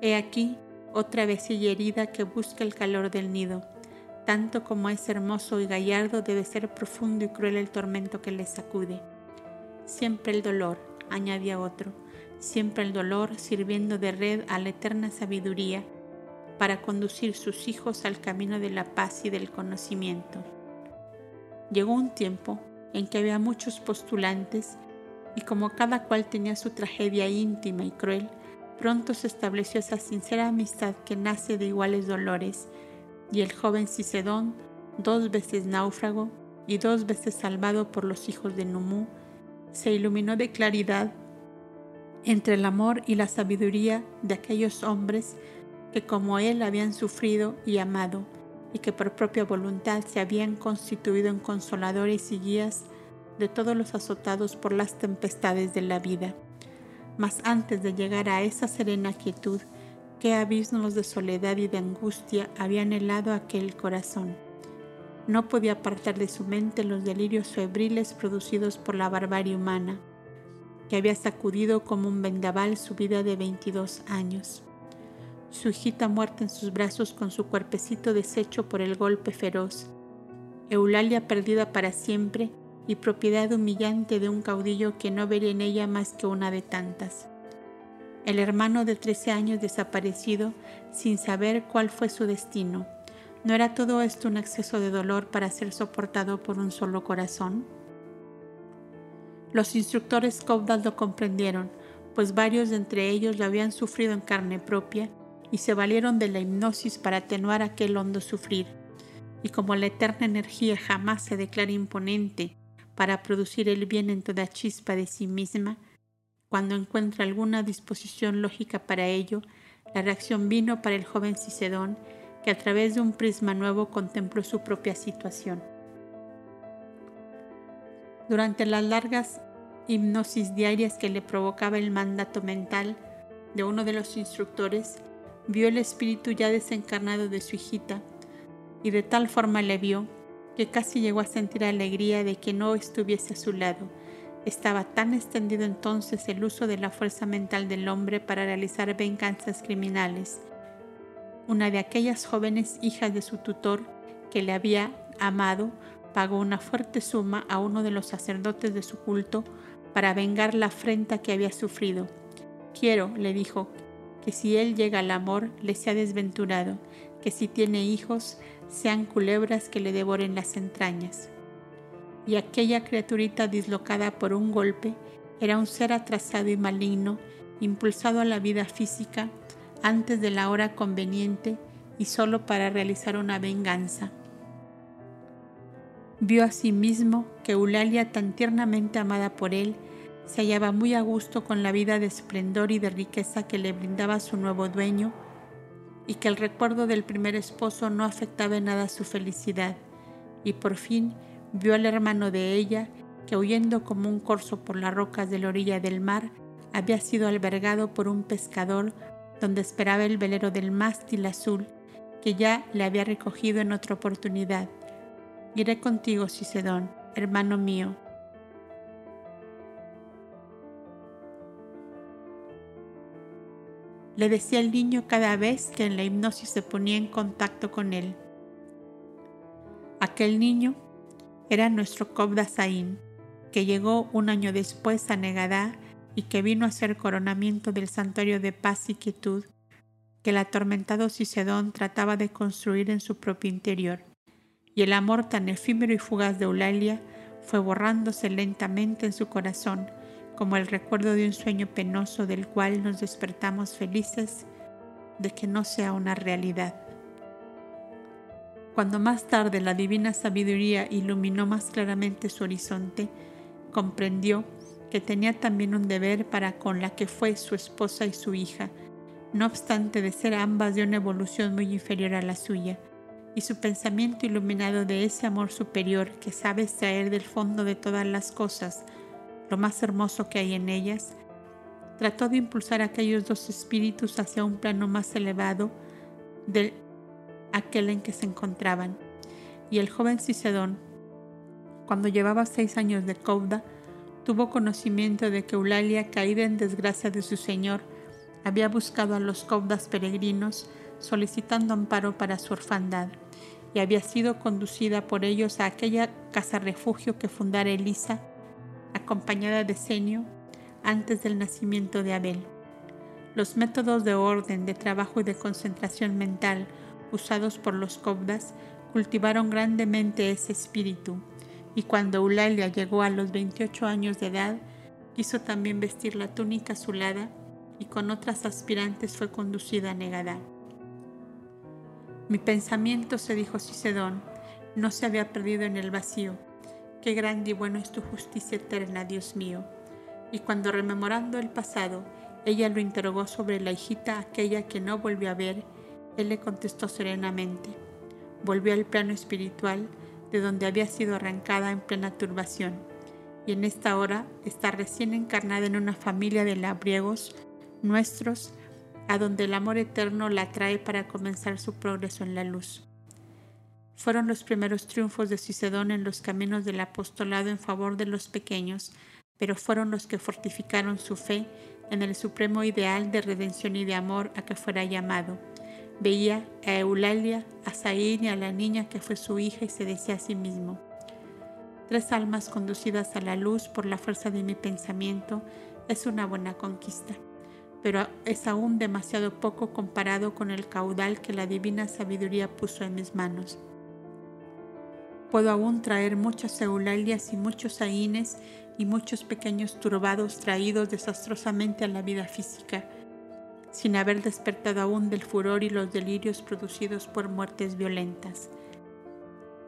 A: He aquí otra vecilla herida que busca el calor del nido. Tanto como es hermoso y gallardo, debe ser profundo y cruel el tormento que le sacude. Siempre el dolor, añadía otro, siempre el dolor sirviendo de red a la eterna sabiduría para conducir sus hijos al camino de la paz y del conocimiento. Llegó un tiempo en que había muchos postulantes y como cada cual tenía su tragedia íntima y cruel, Pronto se estableció esa sincera amistad que nace de iguales dolores, y el joven Cicedón, dos veces náufrago y dos veces salvado por los hijos de Numú, se iluminó de claridad entre el amor y la sabiduría de aquellos hombres que como él habían sufrido y amado, y que por propia voluntad se habían constituido en consoladores y guías de todos los azotados por las tempestades de la vida. Mas antes de llegar a esa serena quietud, qué abismos de soledad y de angustia habían helado aquel corazón. No podía apartar de su mente los delirios febriles producidos por la barbarie humana, que había sacudido como un vendaval su vida de 22 años. Su hijita muerta en sus brazos con su cuerpecito deshecho por el golpe feroz. Eulalia perdida para siempre y propiedad humillante de un caudillo que no vería en ella más que una de tantas. El hermano de trece años desaparecido sin saber cuál fue su destino. ¿No era todo esto un exceso de dolor para ser soportado por un solo corazón? Los instructores Cobdas lo comprendieron, pues varios de entre ellos lo habían sufrido en carne propia y se valieron de la hipnosis para atenuar aquel hondo sufrir y como la eterna energía jamás se declara imponente para producir el bien en toda chispa de sí misma, cuando encuentra alguna disposición lógica para ello, la reacción vino para el joven Cicedón, que a través de un prisma nuevo contempló su propia situación. Durante las largas hipnosis diarias que le provocaba el mandato mental de uno de los instructores, vio el espíritu ya desencarnado de su hijita y de tal forma le vio que casi llegó a sentir alegría de que no estuviese a su lado. Estaba tan extendido entonces el uso de la fuerza mental del hombre para realizar venganzas criminales. Una de aquellas jóvenes hijas de su tutor que le había amado pagó una fuerte suma a uno de los sacerdotes de su culto para vengar la afrenta que había sufrido. Quiero, le dijo, que si él llega al amor le sea desventurado, que si tiene hijos sean culebras que le devoren las entrañas. Y aquella criaturita dislocada por un golpe era un ser atrasado y maligno, impulsado a la vida física antes de la hora conveniente y solo para realizar una venganza. Vio asimismo que Eulalia, tan tiernamente amada por él, se hallaba muy a gusto con la vida de esplendor y de riqueza que le brindaba su nuevo dueño, y que el recuerdo del primer esposo no afectaba en nada su felicidad, y por fin vio al hermano de ella, que huyendo como un corzo por las rocas de la orilla del mar, había sido albergado por un pescador donde esperaba el velero del mástil azul que ya le había recogido en otra oportunidad Iré contigo, Cicedón, hermano mío. Le decía el niño cada vez que en la hipnosis se ponía en contacto con él. Aquel niño era nuestro Kobda Sain, que llegó un año después a Negadá y que vino a ser coronamiento del santuario de paz y quietud que el atormentado Cicedón trataba de construir en su propio interior y el amor tan efímero y fugaz de Eulalia fue borrándose lentamente en su corazón, como el recuerdo de un sueño penoso del cual nos despertamos felices de que no sea una realidad. Cuando más tarde la divina sabiduría iluminó más claramente su horizonte, comprendió que tenía también un deber para con la que fue su esposa y su hija, no obstante de ser ambas de una evolución muy inferior a la suya, y su pensamiento iluminado de ese amor superior que sabe extraer del fondo de todas las cosas lo más hermoso que hay en ellas, trató de impulsar a aquellos dos espíritus hacia un plano más elevado de aquel en que se encontraban. Y el joven Cicedón, cuando llevaba seis años de cauda, tuvo conocimiento de que Eulalia, caída en desgracia de su señor, había buscado a los caudas peregrinos solicitando amparo para su orfandad y había sido conducida por ellos a aquella casa refugio que fundara Elisa, acompañada de Senio, antes del nacimiento de Abel. Los métodos de orden, de trabajo y de concentración mental usados por los cobdas cultivaron grandemente ese espíritu, y cuando Eulalia llegó a los 28 años de edad, quiso también vestir la túnica azulada y con otras aspirantes fue conducida a Negadá. Mi pensamiento, se dijo Cicedón, no se había perdido en el vacío. Qué grande y bueno es tu justicia eterna, Dios mío. Y cuando rememorando el pasado, ella lo interrogó sobre la hijita aquella que no volvió a ver, él le contestó serenamente. Volvió al plano espiritual, de donde había sido arrancada en plena turbación, y en esta hora está recién encarnada en una familia de labriegos nuestros a donde el amor eterno la trae para comenzar su progreso en la luz. Fueron los primeros triunfos de Cicedón en los caminos del apostolado en favor de los pequeños, pero fueron los que fortificaron su fe en el supremo ideal de redención y de amor a que fuera llamado. Veía a Eulalia, a Saín y a la niña que fue su hija y se decía a sí mismo, tres almas conducidas a la luz por la fuerza de mi pensamiento es una buena conquista pero es aún demasiado poco comparado con el caudal que la divina sabiduría puso en mis manos. Puedo aún traer muchas eulalias y muchos aines y muchos pequeños turbados traídos desastrosamente a la vida física, sin haber despertado aún del furor y los delirios producidos por muertes violentas.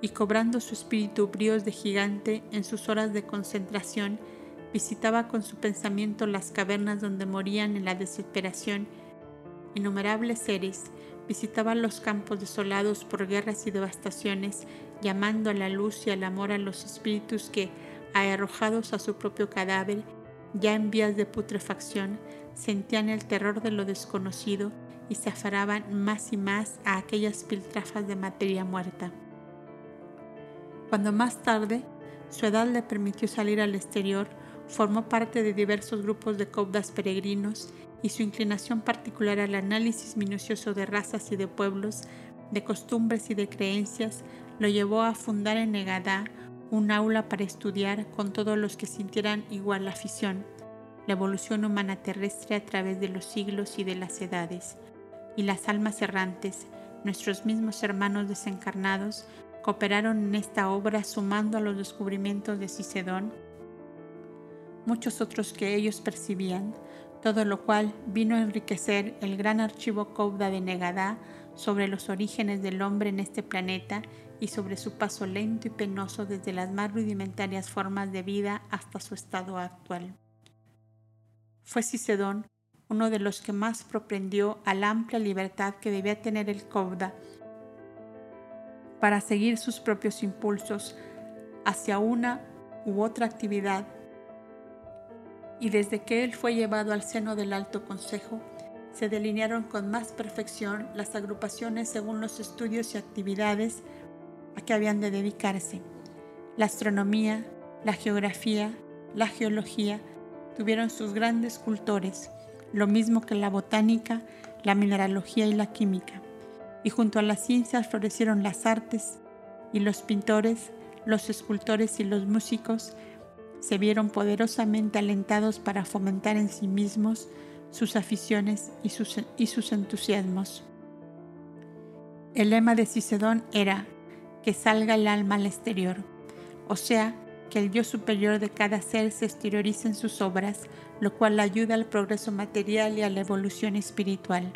A: y cobrando su espíritu bríos de gigante en sus horas de concentración, visitaba con su pensamiento las cavernas donde morían en la desesperación innumerables seres, visitaba los campos desolados por guerras y devastaciones, llamando a la luz y al amor a los espíritus que, arrojados a su propio cadáver, ya en vías de putrefacción, sentían el terror de lo desconocido y se aferraban más y más a aquellas piltrafas de materia muerta. Cuando más tarde su edad le permitió salir al exterior, formó parte de diversos grupos de cobdas peregrinos y su inclinación particular al análisis minucioso de razas y de pueblos, de costumbres y de creencias, lo llevó a fundar en Negadá un aula para estudiar con todos los que sintieran igual afición, la evolución humana terrestre a través de los siglos y de las edades, y las almas errantes, nuestros mismos hermanos desencarnados, cooperaron en esta obra sumando a los descubrimientos de Cicedón muchos otros que ellos percibían, todo lo cual vino a enriquecer el gran archivo Cobda de Negadá sobre los orígenes del hombre en este planeta y sobre su paso lento y penoso desde las más rudimentarias formas de vida hasta su estado actual. Fue Cicedón uno de los que más propendió a la amplia libertad que debía tener el Cobda para seguir sus propios impulsos hacia una u otra actividad. Y desde que él fue llevado al seno del Alto Consejo, se delinearon con más perfección las agrupaciones según los estudios y actividades a que habían de dedicarse. La astronomía, la geografía, la geología tuvieron sus grandes cultores, lo mismo que la botánica, la mineralogía y la química. Y junto a las ciencias florecieron las artes, y los pintores, los escultores y los músicos se vieron poderosamente alentados para fomentar en sí mismos sus aficiones y sus, entusiasmos. El lema de Cicedón era que salga el alma al exterior, o sea, que el yo superior de cada ser se exteriorice en sus obras, lo cual ayuda al progreso material y a la evolución espiritual.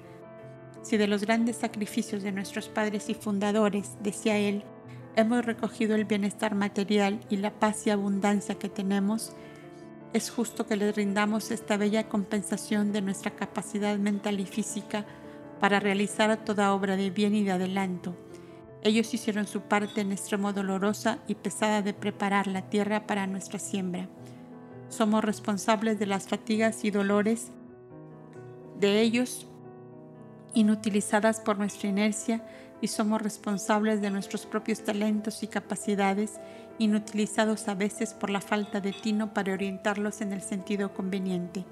A: Si de los grandes sacrificios de nuestros padres y fundadores, decía él, hemos recogido el bienestar material y la paz y abundancia que tenemos, es justo que les rindamos esta bella compensación de nuestra capacidad mental y física para realizar toda obra de bien y de adelanto ellos hicieron su parte en extremo dolorosa y pesada de preparar la tierra para nuestra siembra. Somos responsables de las fatigas y dolores de ellos inutilizadas por nuestra inercia y somos responsables de nuestros propios talentos y capacidades inutilizados a veces por la falta de tino para orientarlos en el sentido conveniente.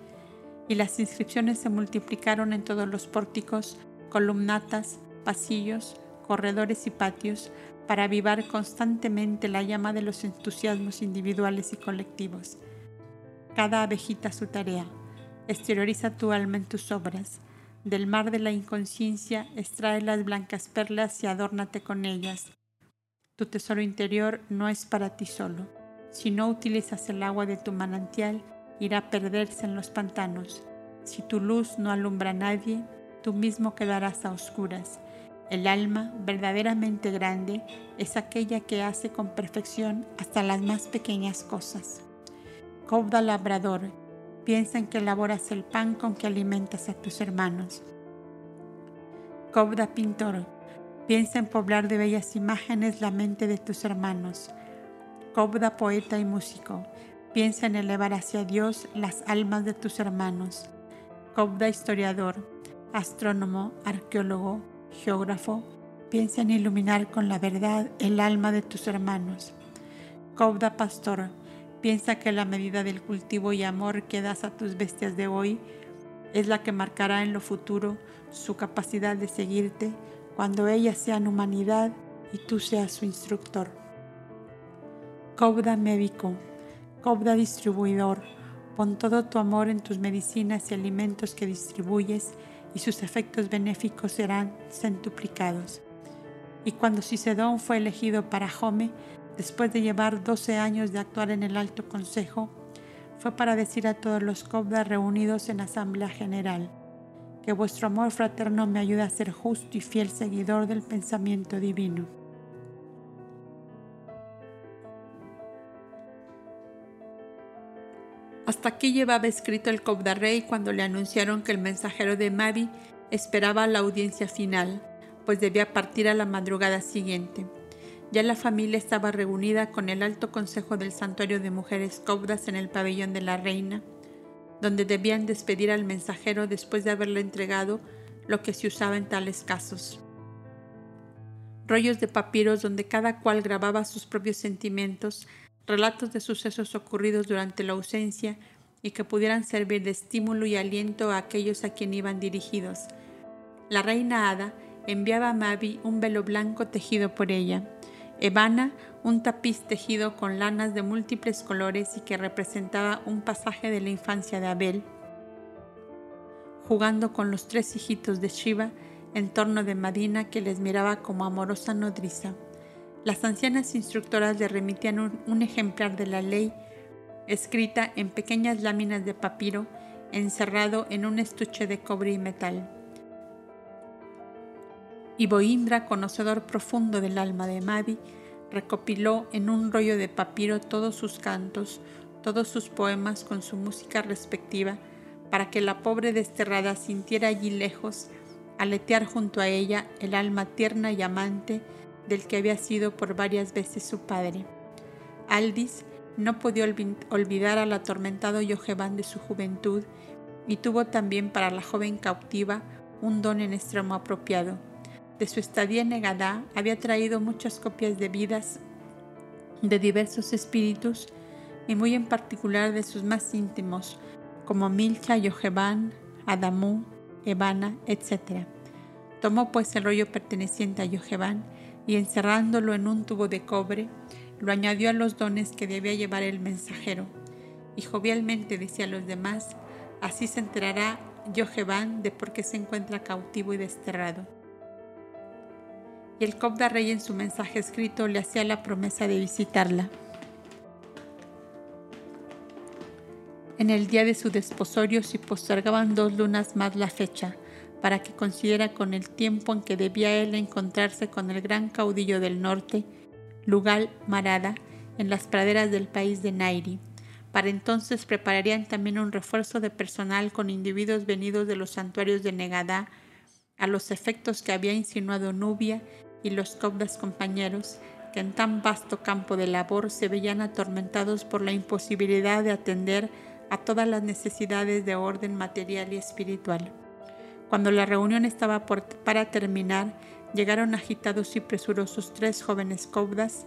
A: Y las inscripciones se multiplicaron en todos los pórticos, columnatas, pasillos, corredores y patios para avivar constantemente la llama de los entusiasmos individuales y colectivos. Cada abejita su tarea. Exterioriza tu alma en tus obras. Del mar de la inconsciencia extrae las blancas perlas y adórnate con ellas. Tu tesoro interior no es para ti solo. Si no utilizas el agua de tu manantial, irá a perderse en los pantanos. Si tu luz no alumbra a nadie, tú mismo quedarás a oscuras. El alma verdaderamente grande es aquella que hace con perfección hasta las más pequeñas cosas. Cobda labrador, piensa en que elaboras el pan con que alimentas a tus hermanos. Cobda pintor, piensa en poblar de bellas imágenes la mente de tus hermanos. Cobda poeta y músico, piensa en elevar hacia Dios las almas de tus hermanos. Cobda historiador, astrónomo, arqueólogo, geógrafo, piensa en iluminar con la verdad el alma de tus hermanos. Cobda pastor, piensa que la medida del cultivo y amor que das a tus bestias de hoy es la que marcará en lo futuro su capacidad de seguirte cuando ellas sean humanidad y tú seas su instructor. Cobda médico, Cobda distribuidor, pon todo tu amor en tus medicinas y alimentos que distribuyes y sus efectos benéficos serán centuplicados. Y cuando Cicedón fue elegido para Jome, después de llevar 12 años de actuar en el Alto Consejo, fue para decir a todos los cobras reunidos en Asamblea General, que vuestro amor fraterno me ayude a ser justo y fiel seguidor del pensamiento divino. Hasta aquí llevaba escrito el Cobda Rey cuando le anunciaron que el mensajero de Mavi esperaba la audiencia final, pues debía partir a la madrugada siguiente. Ya la familia estaba reunida con el alto consejo del santuario de mujeres cobdas en el pabellón de la reina, donde debían despedir al mensajero después de haberle entregado lo que se usaba en tales casos. Rollos de papiros donde cada cual grababa sus propios sentimientos, relatos de sucesos ocurridos durante la ausencia y que pudieran servir de estímulo y aliento a aquellos a quien iban dirigidos. La reina Ada enviaba a Mavi un velo blanco tejido por ella, Evana, un tapiz tejido con lanas de múltiples colores y que representaba un pasaje de la infancia de Abel, jugando con los tres hijitos de Shiva en torno de Madina que les miraba como amorosa nodriza. Las ancianas instructoras le remitían un, un ejemplar de la ley escrita en pequeñas láminas de papiro encerrado en un estuche de cobre y metal. Y Boindra, conocedor profundo del alma de Mavi, recopiló en un rollo de papiro todos sus cantos, todos sus poemas con su música respectiva, para que la pobre desterrada sintiera allí lejos, aletear junto a ella el alma tierna y amante del que había sido por varias veces su padre. Aldis no podía olvidar al atormentado Yojeban de su juventud y tuvo también para la joven cautiva un don en extremo apropiado de su estadía en Negadá había traído muchas copias de vidas de diversos espíritus y muy en particular de sus más íntimos, como Milcha, Yojeban, Adamú, Evana, etc. Tomó pues el rollo perteneciente a Yojeban y encerrándolo en un tubo de cobre, lo añadió a los dones que debía llevar el mensajero. Y jovialmente decía a los demás, así se enterará Yojeban de por qué se encuentra cautivo y desterrado y el Cobda Rey en su mensaje escrito le hacía la promesa de visitarla. En el día de su desposorio se postergaban dos lunas más la fecha, para que considera con el tiempo en que debía él encontrarse con el gran caudillo del norte, Lugal Marada, en las praderas del país de Nairi. Para entonces prepararían también un refuerzo de personal con individuos venidos de los santuarios de Negadá, a los efectos que había insinuado Nubia y los cobdas compañeros, que en tan vasto campo de labor se veían atormentados por la imposibilidad de atender a todas las necesidades de orden material y espiritual. Cuando la reunión estaba para terminar, llegaron agitados y presurosos tres jóvenes cobdas,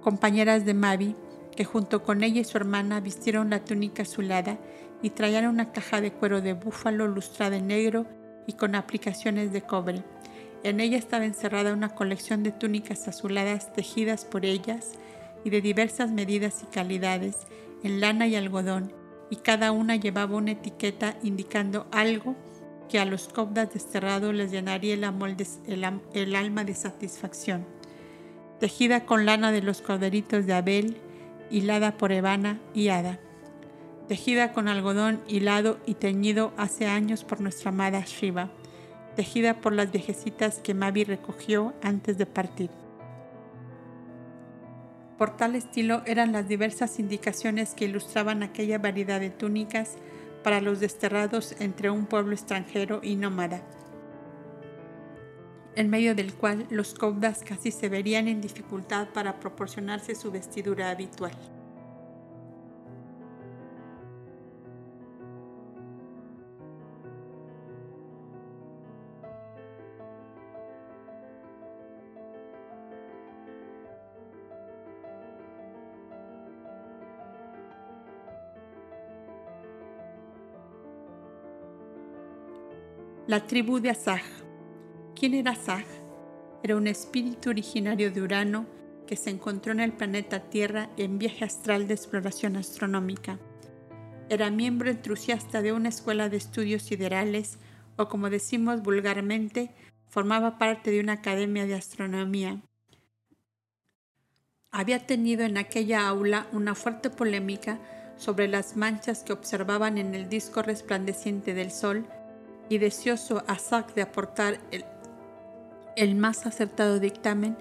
A: compañeras de Mavi, que junto con ella y su hermana vistieron la túnica azulada y traían una caja de cuero de búfalo lustrada en negro y con aplicaciones de cobre. En ella estaba encerrada una colección de túnicas azuladas tejidas por ellas y de diversas medidas y calidades, en lana y algodón, y cada una llevaba una etiqueta indicando algo que a los cobdas desterrados les llenaría el, el alma de satisfacción. Tejida con lana de los corderitos de Abel, hilada por Evana y Ada. Tejida con algodón hilado y teñido hace años por nuestra amada Shiva tejida por las viejecitas que Mavi recogió antes de partir. Por tal estilo eran las diversas indicaciones que ilustraban aquella variedad de túnicas para los desterrados entre un pueblo extranjero y nómada, en medio del cual los cobdas casi se verían en dificultad para proporcionarse su vestidura habitual. La tribu de Asaj. ¿Quién era Asaj? Era un espíritu originario de Urano que se encontró en el planeta Tierra en viaje astral de exploración astronómica. Era miembro entusiasta de una escuela de estudios siderales o como decimos vulgarmente, formaba parte de una academia de astronomía. Había tenido en aquella aula una fuerte polémica sobre las manchas que observaban en el disco resplandeciente del Sol y deseoso Azak de aportar el, el más acertado dictamen,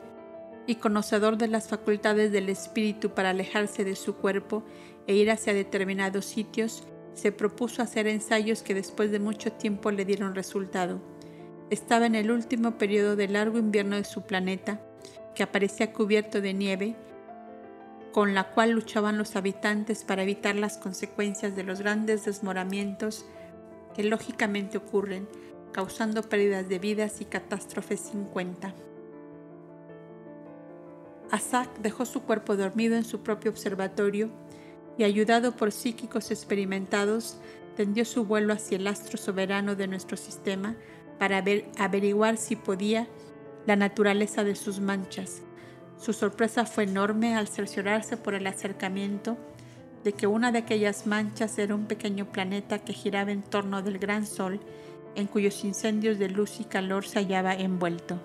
A: y conocedor de las facultades del espíritu para alejarse de su cuerpo e ir hacia determinados sitios, se propuso hacer ensayos que después de mucho tiempo le dieron resultado. Estaba en el último periodo del largo invierno de su planeta, que aparecía cubierto de nieve, con la cual luchaban los habitantes para evitar las consecuencias de los grandes desmoramientos que lógicamente ocurren, causando pérdidas de vidas y catástrofes sin cuenta. Asak dejó su cuerpo dormido en su propio observatorio y, ayudado por psíquicos experimentados, tendió su vuelo hacia el astro soberano de nuestro sistema para averiguar si podía la naturaleza de sus manchas. Su sorpresa fue enorme al cerciorarse por el acercamiento de que una de aquellas manchas era un pequeño planeta que giraba en torno del gran sol en cuyos incendios de luz y calor se hallaba envuelto.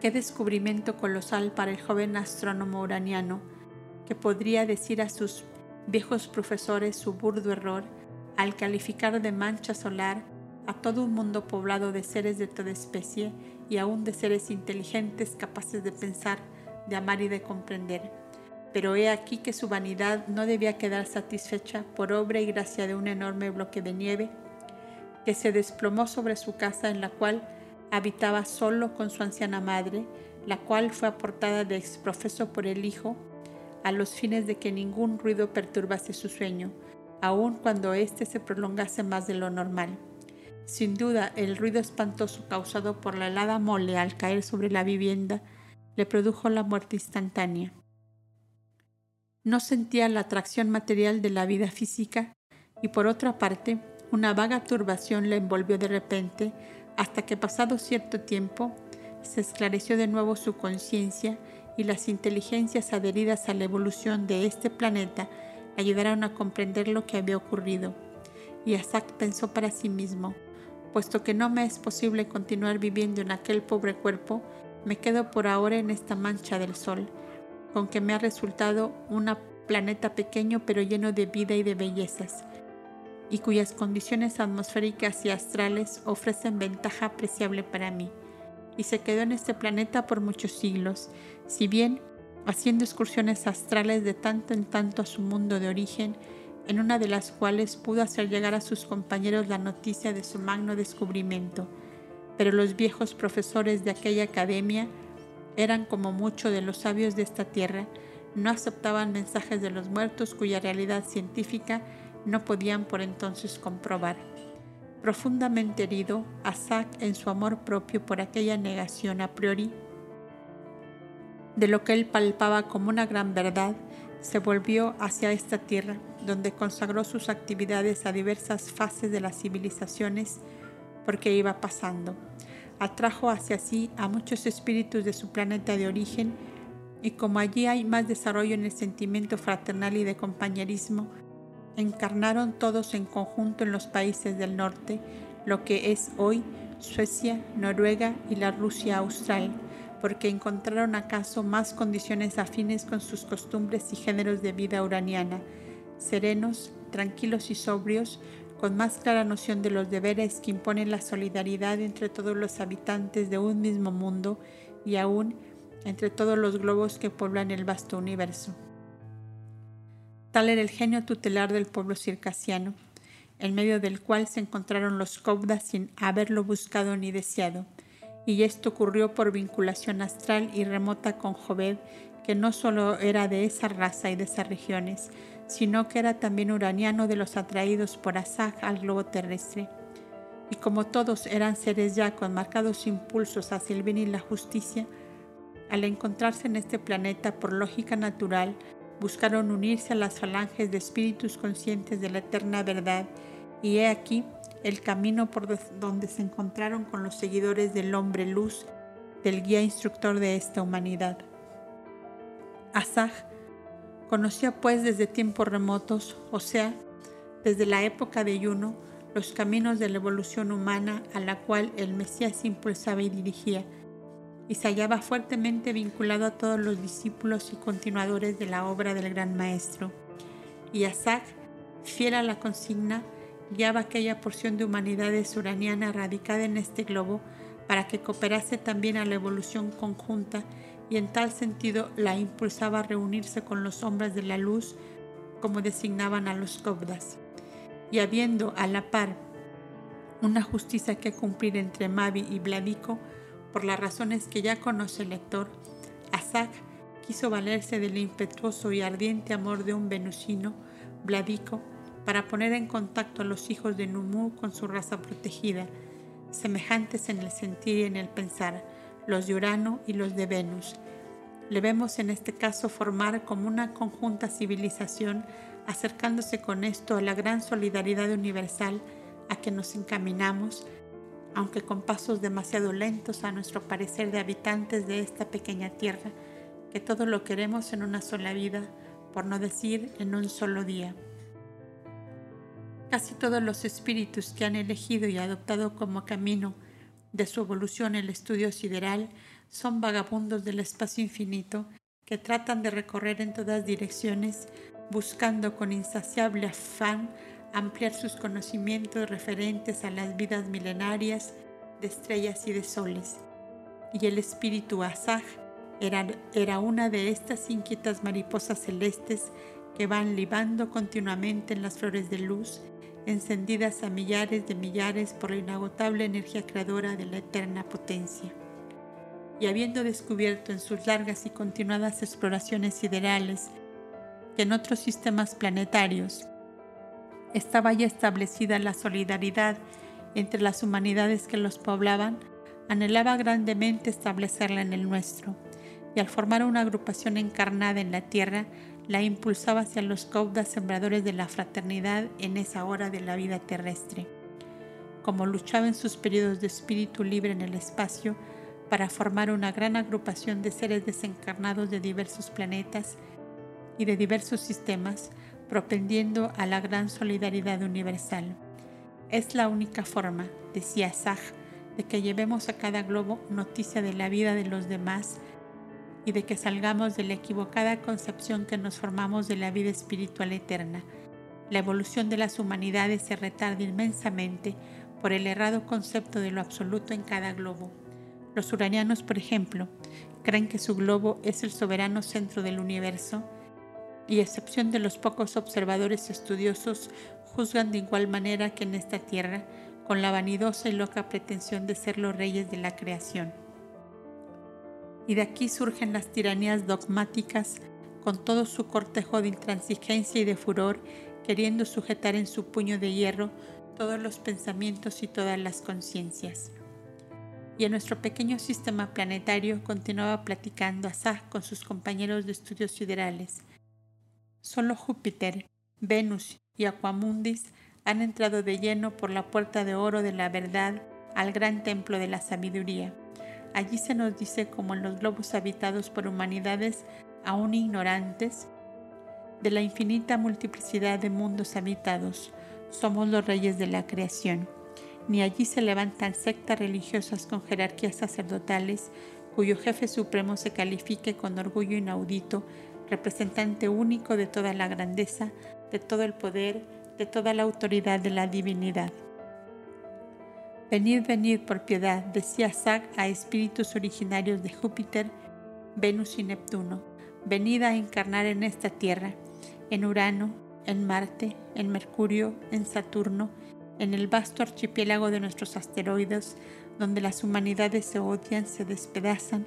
A: Qué descubrimiento colosal para el joven astrónomo uraniano, que podría decir a sus viejos profesores su burdo error al calificar de mancha solar a todo un mundo poblado de seres de toda especie y aún de seres inteligentes capaces de pensar, de amar y de comprender. Pero he aquí que su vanidad no debía quedar satisfecha por obra y gracia de un enorme bloque de nieve que se desplomó sobre su casa en la cual habitaba solo con su anciana madre, la cual fue aportada de exprofeso por el hijo, a los fines de que ningún ruido perturbase su sueño, aun cuando éste se prolongase más de lo normal. Sin duda, el ruido espantoso causado por la helada mole al caer sobre la vivienda le produjo la muerte instantánea. No sentía la atracción material de la vida física y por otra parte, una vaga turbación le envolvió de repente hasta que pasado cierto tiempo se esclareció de nuevo su conciencia y las inteligencias adheridas a la evolución de este planeta ayudaron a comprender lo que había ocurrido. Y Asak pensó para sí mismo, puesto que no me es posible continuar viviendo en aquel pobre cuerpo, me quedo por ahora en esta mancha del sol, con que me ha resultado un planeta pequeño pero lleno de vida y de bellezas y cuyas condiciones atmosféricas y astrales ofrecen ventaja apreciable para mí, y se quedó en este planeta por muchos siglos, si bien haciendo excursiones astrales de tanto en tanto a su mundo de origen, en una de las cuales pudo hacer llegar a sus compañeros la noticia de su magno descubrimiento. Pero los viejos profesores de aquella academia eran como muchos de los sabios de esta tierra, no aceptaban mensajes de los muertos cuya realidad científica no podían por entonces comprobar. Profundamente herido, Asak en su amor propio por aquella negación a priori de lo que él palpaba como una gran verdad, se volvió hacia esta tierra, donde consagró sus actividades a diversas fases de las civilizaciones porque iba pasando. Atrajo hacia sí a muchos espíritus de su planeta de origen y como allí hay más desarrollo en el sentimiento fraternal y de compañerismo, encarnaron todos en conjunto en los países del norte, lo que es hoy Suecia, Noruega y la Rusia austral, porque encontraron acaso más condiciones afines con sus costumbres y géneros de vida uraniana, serenos, tranquilos y sobrios, con más clara noción de los deberes que imponen la solidaridad entre todos los habitantes de un mismo mundo y aún entre todos los globos que poblan el vasto universo. Tal era el genio tutelar del pueblo circasiano, en medio del cual se encontraron los Kobdas sin haberlo buscado ni deseado, y esto ocurrió por vinculación astral y remota con Joved, que no solo era de esa raza y de esas regiones, sino que era también uraniano de los atraídos por Asaj al globo terrestre. Y como todos eran seres ya con marcados impulsos hacia el bien y la justicia, al encontrarse en este planeta por lógica natural, buscaron unirse a las falanges de espíritus conscientes de la eterna verdad, y he aquí el camino por donde se encontraron con los seguidores del hombre luz, del guía instructor de esta humanidad. Asaj conocía pues desde tiempos remotos, o sea, desde la época de Yuno, los caminos de la evolución humana a la cual el Mesías impulsaba y dirigía, y se hallaba fuertemente vinculado a todos los discípulos y continuadores de la obra del Gran Maestro. Y Asak, fiel a la consigna, guiaba aquella porción de humanidad uraniana radicada en este globo para que cooperase también a la evolución conjunta y en tal sentido la impulsaba a reunirse con los hombres de la luz como designaban a los Kobdas. Y habiendo a la par una justicia que cumplir entre Mavi y Vladico, por las razones que ya conoce el lector, Asag quiso valerse del impetuoso y ardiente amor de un venusino, Vladico, para poner en contacto a los hijos de Numu con su raza protegida, semejantes en el sentir y en el pensar, los de Urano y los de Venus. Le vemos en este caso formar como una conjunta civilización, acercándose con esto a la gran solidaridad universal a que nos encaminamos, aunque con pasos demasiado lentos a nuestro parecer de habitantes de esta pequeña tierra, que todo lo queremos en una sola vida, por no decir en un solo día. Casi todos los espíritus que han elegido y adoptado como camino de su evolución el estudio sideral son vagabundos del espacio infinito que tratan de recorrer en todas direcciones buscando con insaciable afán ampliar sus conocimientos referentes a las vidas milenarias de estrellas y de soles. Y el espíritu Asaj era, era una de estas inquietas mariposas celestes que van libando continuamente en las flores de luz encendidas a millares de millares por la inagotable energía creadora de la eterna potencia. Y habiendo descubierto en sus largas y continuadas exploraciones siderales que en otros sistemas planetarios estaba ya establecida la solidaridad entre las humanidades que los poblaban, anhelaba grandemente establecerla en el nuestro, y al formar una agrupación encarnada en la tierra, la impulsaba hacia los caudas sembradores de la fraternidad en esa hora de la vida terrestre. Como luchaba en sus periodos de espíritu libre en el espacio para formar una gran agrupación de seres desencarnados de diversos planetas y de diversos sistemas, propendiendo a la gran solidaridad universal. Es la única forma, decía Saj, de que llevemos a cada globo noticia de la vida de los demás y de que salgamos de la equivocada concepción que nos formamos de la vida espiritual eterna. La evolución de las humanidades se retarda inmensamente por el errado concepto de lo absoluto en cada globo. Los uranianos, por ejemplo, creen que su globo es el soberano centro del universo y, a excepción de los pocos observadores estudiosos, juzgan de igual manera que en esta tierra, con la vanidosa y loca pretensión de ser los reyes de la creación y de aquí surgen las tiranías dogmáticas con todo su cortejo de intransigencia y de furor, queriendo sujetar en su puño de hierro todos los pensamientos y todas las conciencias. Y en nuestro pequeño sistema planetario continuaba platicando Asaj con sus compañeros de estudios siderales. Solo Júpiter, Venus y Aquamundis han entrado de lleno por la puerta de oro de la verdad al gran templo de la sabiduría Allí se nos dice como en los globos habitados por humanidades aún ignorantes de la infinita multiplicidad de mundos habitados, somos los reyes de la creación. Ni allí se levantan sectas religiosas con jerarquías sacerdotales cuyo jefe supremo se califique con orgullo inaudito, representante único de toda la grandeza, de todo el poder, de toda la autoridad de la divinidad. Venid, venid por piedad, decía Zag a espíritus originarios de Júpiter, Venus y Neptuno. Venid a encarnar en esta tierra, en Urano, en Marte, en Mercurio, en Saturno, en el vasto archipiélago de nuestros asteroides, donde las humanidades se odian, se despedazan,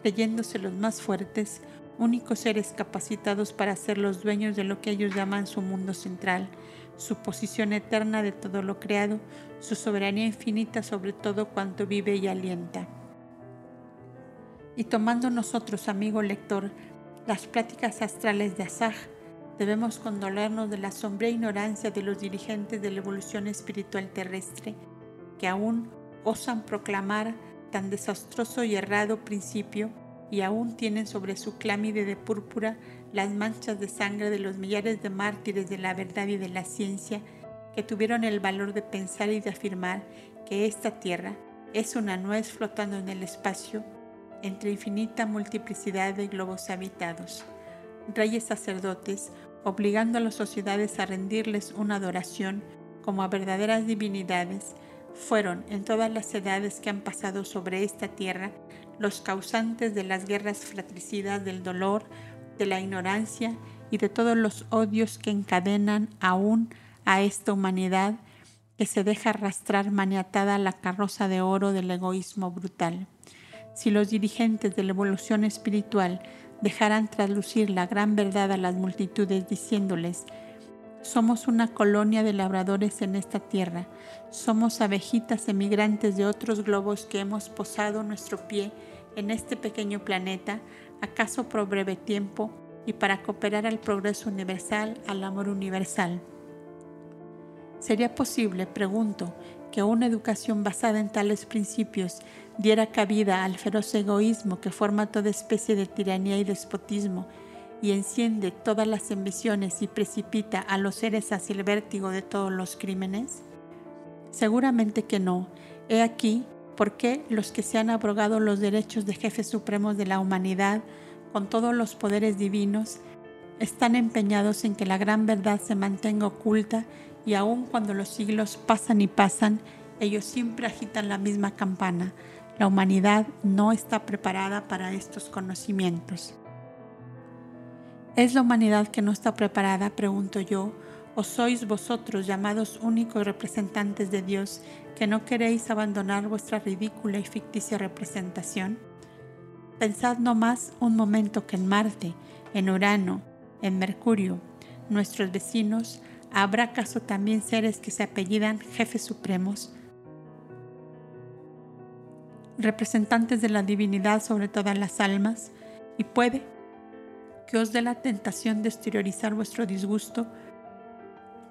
A: creyéndose los más fuertes, únicos seres capacitados para ser los dueños de lo que ellos llaman su mundo central, su posición eterna de todo lo creado, su soberanía infinita sobre todo cuanto vive y alienta. Y tomando nosotros, amigo lector, las pláticas astrales de Asaj, debemos condolernos de la sombría ignorancia de los dirigentes de la evolución espiritual terrestre, que aún osan proclamar tan desastroso y errado principio y aún tienen sobre su clámide de púrpura las manchas de sangre de los millares de mártires de la verdad y de la ciencia que tuvieron el valor de pensar y de afirmar que esta tierra es una nuez flotando en el espacio entre infinita multiplicidad de globos habitados. Reyes sacerdotes, obligando a las sociedades a rendirles una adoración como a verdaderas divinidades, fueron en todas las edades que han pasado sobre esta tierra los causantes de las guerras fratricidas, del dolor, de la ignorancia y de todos los odios que encadenan aún a esta humanidad que se deja arrastrar maniatada la carroza de oro del egoísmo brutal. Si los dirigentes de la evolución espiritual dejaran traslucir la gran verdad a las multitudes diciéndoles, somos una colonia de labradores en esta tierra, somos abejitas emigrantes de otros globos que hemos posado nuestro pie en este pequeño planeta, acaso por breve tiempo y para cooperar al progreso universal, al amor universal. ¿Sería posible, pregunto, que una educación basada en tales principios diera cabida al feroz egoísmo que forma toda especie de tiranía y despotismo y enciende todas las ambiciones y precipita a los seres hacia el vértigo de todos los crímenes? Seguramente que no. He aquí por qué los que se han abrogado los derechos de jefes supremos de la humanidad con todos los poderes divinos están empeñados en que la gran verdad se mantenga oculta y aun cuando los siglos pasan y pasan, ellos siempre agitan la misma campana. La humanidad no está preparada para estos conocimientos. ¿Es la humanidad que no está preparada, pregunto yo, o sois vosotros llamados únicos representantes de Dios que no queréis abandonar vuestra ridícula y ficticia representación? Pensad no más un momento que en Marte, en Urano, en Mercurio, nuestros vecinos, ¿Habrá acaso también seres que se apellidan jefes supremos, representantes de la divinidad sobre todas las almas? Y puede que os dé la tentación de exteriorizar vuestro disgusto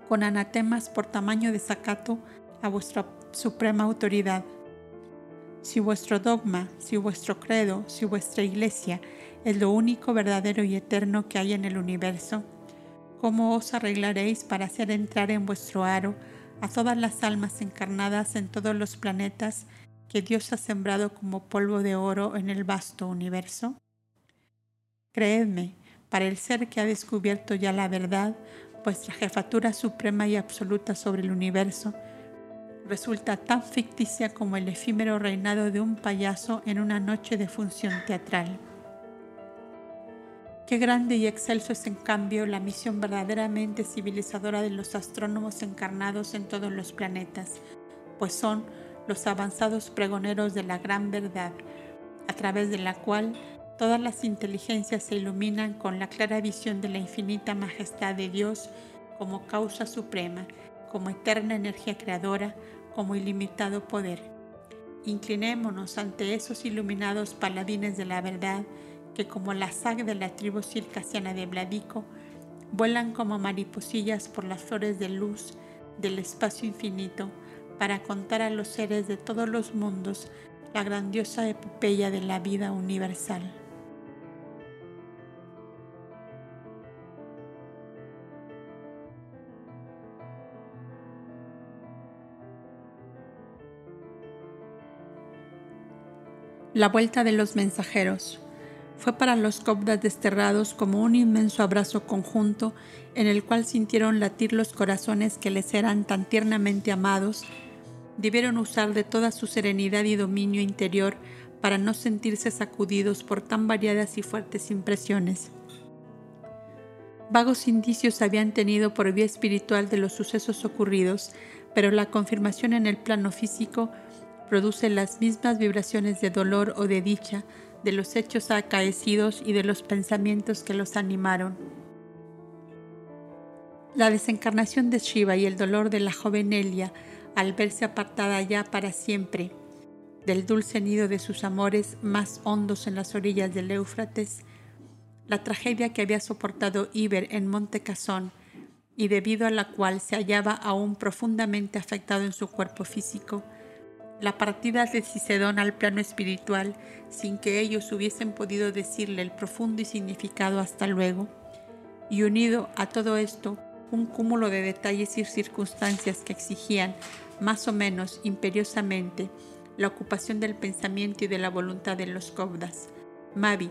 A: con anatemas por tamaño desacato a vuestra suprema autoridad. Si vuestro dogma, si vuestro credo, si vuestra iglesia es lo único verdadero y eterno que hay en el universo, ¿Cómo os arreglaréis para hacer entrar en vuestro aro a todas las almas encarnadas en todos los planetas que Dios ha sembrado como polvo de oro en el vasto universo? Creedme, para el ser que ha descubierto ya la verdad, vuestra jefatura suprema y absoluta sobre el universo resulta tan ficticia como el efímero reinado de un payaso en una noche de función teatral. Qué grande y excelso es en cambio la misión verdaderamente civilizadora de los astrónomos encarnados en todos los planetas, pues son los avanzados pregoneros de la gran verdad, a través de la cual todas las inteligencias se iluminan con la clara visión de la infinita majestad de Dios como causa suprema, como eterna energía creadora, como ilimitado poder. Inclinémonos ante esos iluminados paladines de la verdad, que como la saga de la tribu circasiana de Bladico, vuelan como mariposillas por las flores de luz del espacio infinito para contar a los seres de todos los mundos la grandiosa epopeya de la vida universal. La vuelta de los mensajeros fue para los cobdas desterrados como un inmenso abrazo conjunto en el cual sintieron latir los corazones que les eran tan tiernamente amados, debieron usar de toda su serenidad y dominio interior para no sentirse sacudidos por tan variadas y fuertes impresiones. Vagos indicios habían tenido por vía espiritual de los sucesos ocurridos, pero la confirmación en el plano físico produce las mismas vibraciones de dolor o de dicha de los hechos acaecidos y de los pensamientos que los animaron. La desencarnación de Shiva y el dolor de la joven Elia al verse apartada ya para siempre del dulce nido de sus amores más hondos en las orillas del Éufrates, la tragedia que había soportado Iber en Monte Casón y debido a la cual se hallaba aún profundamente afectado en su cuerpo físico, la partida de Cicedón al plano espiritual sin que ellos hubiesen podido decirle el profundo y significado hasta luego, y unido a todo esto un cúmulo de detalles y circunstancias que exigían, más o menos imperiosamente, la ocupación del pensamiento y de la voluntad de los Cobdas. Mavi,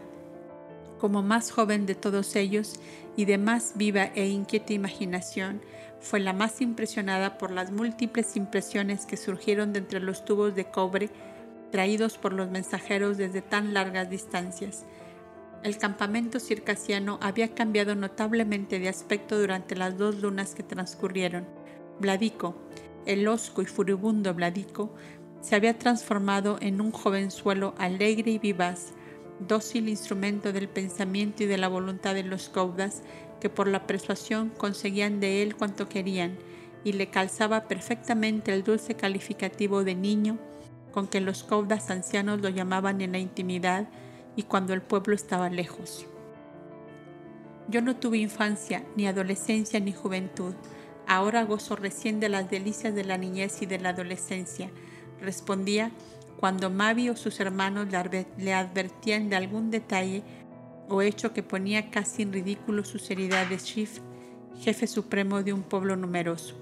A: como más joven de todos ellos y de más viva e inquieta imaginación, fue la más impresionada por las múltiples impresiones que surgieron de entre los tubos de cobre traídos por los mensajeros desde tan largas distancias. El campamento circasiano había cambiado notablemente de aspecto durante las dos lunas que transcurrieron. Bladico, el osco y furibundo Bladico, se había transformado en un jovenzuelo alegre y vivaz, dócil instrumento del pensamiento y de la voluntad de los caudas que por la persuasión conseguían de él cuanto querían, y le calzaba perfectamente el dulce calificativo de niño con que los caudas ancianos lo llamaban en la intimidad y cuando el pueblo estaba lejos. Yo no tuve infancia, ni adolescencia, ni juventud. Ahora gozo recién de las delicias de la niñez y de la adolescencia, respondía cuando Mavi o sus hermanos le advertían de algún detalle o hecho que ponía casi en ridículo su seriedad de chief, jefe supremo de un pueblo numeroso.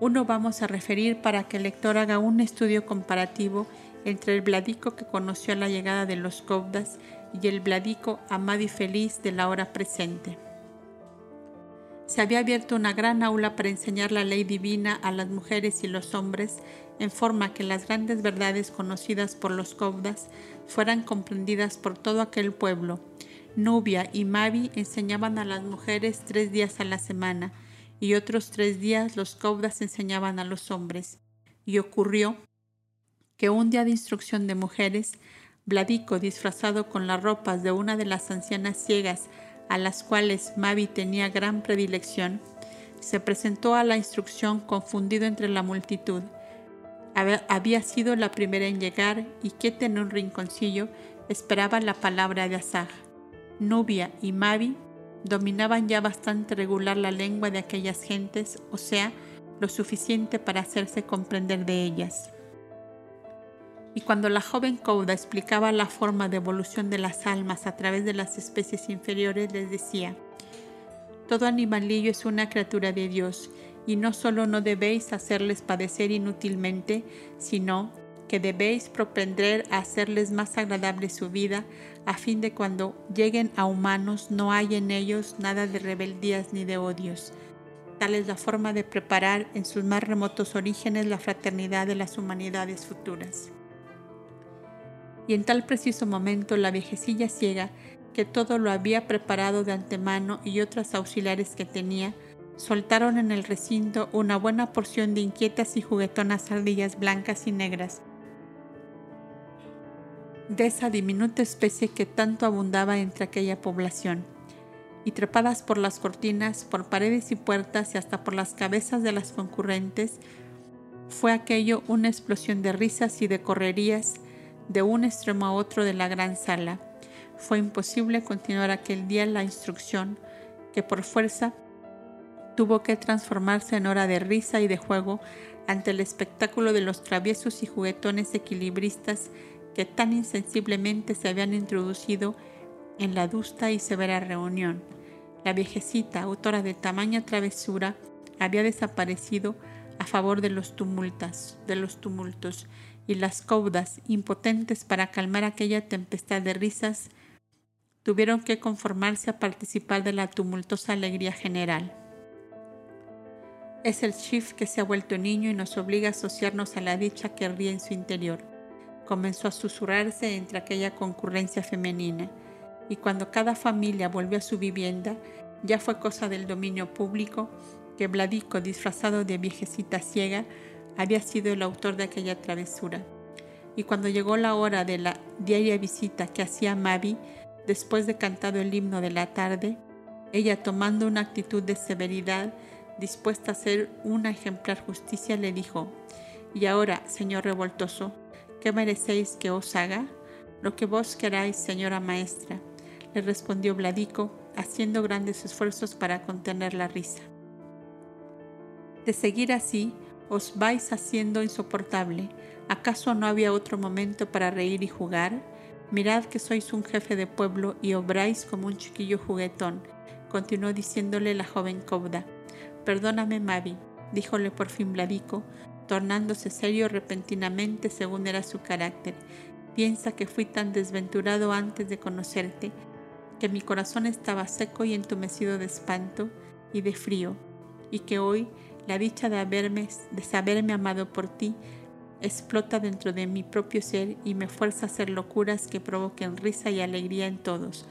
A: Uno vamos a referir para que el lector haga un estudio comparativo entre el Bladico que conoció a la llegada de los Cobdas y el Bladico amado y feliz de la hora presente. Se había abierto una gran aula para enseñar la ley divina a las mujeres y los hombres en forma que las grandes verdades conocidas por los Cobdas fueran comprendidas por todo aquel pueblo. Nubia y Mavi enseñaban a las mujeres tres días a la semana y otros tres días los Cobdas enseñaban a los hombres. Y ocurrió que un día de instrucción de mujeres, Bladico, disfrazado con las ropas de una de las ancianas ciegas a las cuales Mavi tenía gran predilección, se presentó a la instrucción confundido entre la multitud había sido la primera en llegar y que en un rinconcillo esperaba la palabra de Asaj. Nubia y Mavi dominaban ya bastante regular la lengua de aquellas gentes, o sea, lo suficiente para hacerse comprender de ellas. Y cuando la joven Kouda explicaba la forma de evolución de las almas a través de las especies inferiores, les decía, todo animalillo es una criatura de Dios y no solo no debéis hacerles padecer inútilmente, sino que debéis propender a hacerles más agradable su vida, a fin de cuando lleguen a humanos no haya en ellos nada de rebeldías ni de odios. Tal es la forma de preparar en sus más remotos orígenes la fraternidad de las humanidades futuras. Y en tal preciso momento la viejecilla ciega, que todo lo había preparado de antemano y otras auxiliares que tenía, soltaron en el recinto una buena porción de inquietas y juguetonas ardillas blancas y negras, de esa diminuta especie que tanto abundaba entre aquella población, y trepadas por las cortinas, por paredes y puertas y hasta por las cabezas de las concurrentes, fue aquello una explosión de risas y de correrías de un extremo a otro de la gran sala. Fue imposible continuar aquel día la instrucción que por fuerza tuvo que transformarse en hora de risa y de juego ante el espectáculo de los traviesos y juguetones equilibristas que tan insensiblemente se habían introducido en la dusta y severa reunión. La viejecita, autora de tamaña travesura, había desaparecido a favor de los de los tumultos, y las caudas, impotentes para calmar aquella tempestad de risas, tuvieron que conformarse a participar de la tumultuosa alegría general. Es el Chief que se ha vuelto niño y nos obliga a asociarnos a la dicha que ríe en su interior. Comenzó a susurrarse entre aquella concurrencia femenina, y cuando cada familia volvió a su vivienda, ya fue cosa del dominio público que Bladico, disfrazado de viejecita ciega, había sido el autor de aquella travesura. Y cuando llegó la hora de la diaria visita que hacía Mavi, después de cantado el himno de la tarde, ella tomando una actitud de severidad, dispuesta a hacer una ejemplar justicia, le dijo, Y ahora, señor revoltoso, ¿qué merecéis que os haga? Lo que vos queráis, señora maestra, le respondió Bladico, haciendo grandes esfuerzos para contener la risa. De seguir así, os vais haciendo insoportable. ¿Acaso no había otro momento para reír y jugar? Mirad que sois un jefe de pueblo y obráis como un chiquillo juguetón, continuó diciéndole la joven Cobda. Perdóname, Mavi, díjole por fin Bladico, tornándose serio repentinamente según era su carácter. Piensa que fui tan desventurado antes de conocerte, que mi corazón estaba seco y entumecido de espanto y de frío, y que hoy la dicha de, haberme, de saberme amado por ti explota dentro de mi propio ser y me fuerza a hacer locuras que provoquen risa y alegría en todos,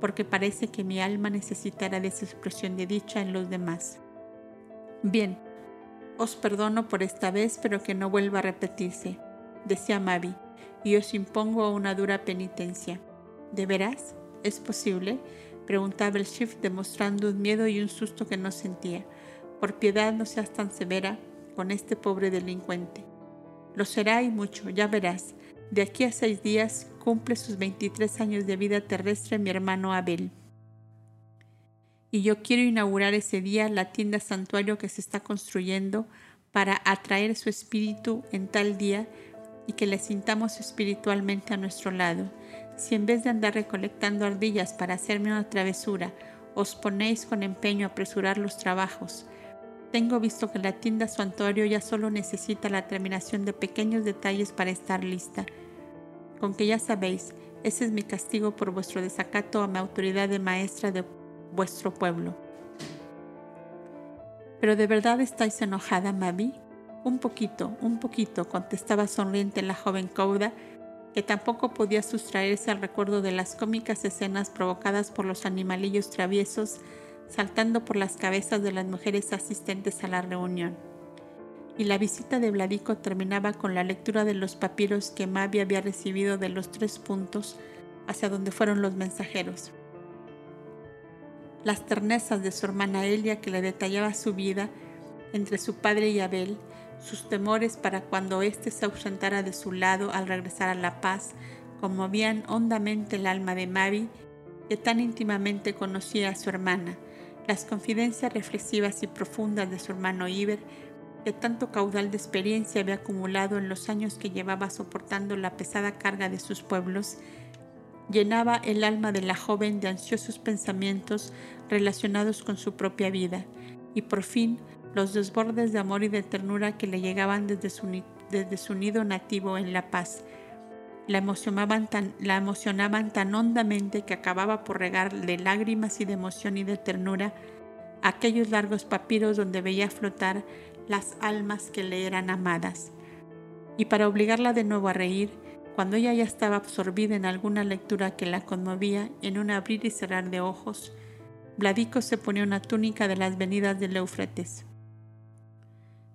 A: porque parece que mi alma necesitará de esa expresión de dicha en los demás. Bien, os perdono por esta vez, pero que no vuelva a repetirse, decía Mavi, y os impongo una dura penitencia. ¿De veras? ¿Es posible? preguntaba el Shift demostrando un miedo y un susto que no sentía. Por piedad no seas tan severa con este pobre delincuente. Lo será y mucho, ya verás. De aquí a seis días cumple sus 23 años de vida terrestre mi hermano Abel. Y yo quiero inaugurar ese día la tienda santuario que se está construyendo para atraer su espíritu en tal día y que le sintamos espiritualmente a nuestro lado. Si en vez de andar recolectando ardillas para hacerme una travesura, os ponéis con empeño a apresurar los trabajos, tengo visto que la tienda santuario ya solo necesita la terminación de pequeños detalles para estar lista. Con que ya sabéis, ese es mi castigo por vuestro desacato a mi autoridad de maestra de vuestro pueblo. ¿Pero de verdad estáis enojada, Mavi? Un poquito, un poquito, contestaba sonriente la joven Cauda, que tampoco podía sustraerse al recuerdo de las cómicas escenas provocadas por los animalillos traviesos saltando por las cabezas de las mujeres asistentes a la reunión. Y la visita de Vladico terminaba con la lectura de los papiros que Mavi había recibido de los tres puntos hacia donde fueron los mensajeros. Las ternezas de su hermana Elia que le detallaba su vida entre su padre y Abel, sus temores para cuando éste se ausentara de su lado al regresar a la paz, conmovían hondamente el alma de Mavi, que tan íntimamente conocía a su hermana, las confidencias reflexivas y profundas de su hermano Iber, que tanto caudal de experiencia había acumulado en los años que llevaba soportando la pesada carga de sus pueblos, llenaba el alma de la joven de ansiosos pensamientos relacionados con su propia vida, y por fin los desbordes de amor y de ternura que le llegaban desde su, desde su nido nativo en La Paz, la emocionaban, tan, la emocionaban tan hondamente que acababa por regarle lágrimas y de emoción y de ternura aquellos largos papiros donde veía flotar las almas que le eran amadas. Y para obligarla de nuevo a reír, cuando ella ya estaba absorbida en alguna lectura que la conmovía en un abrir y cerrar de ojos, Vladico se ponía una túnica de las venidas del Éufrates,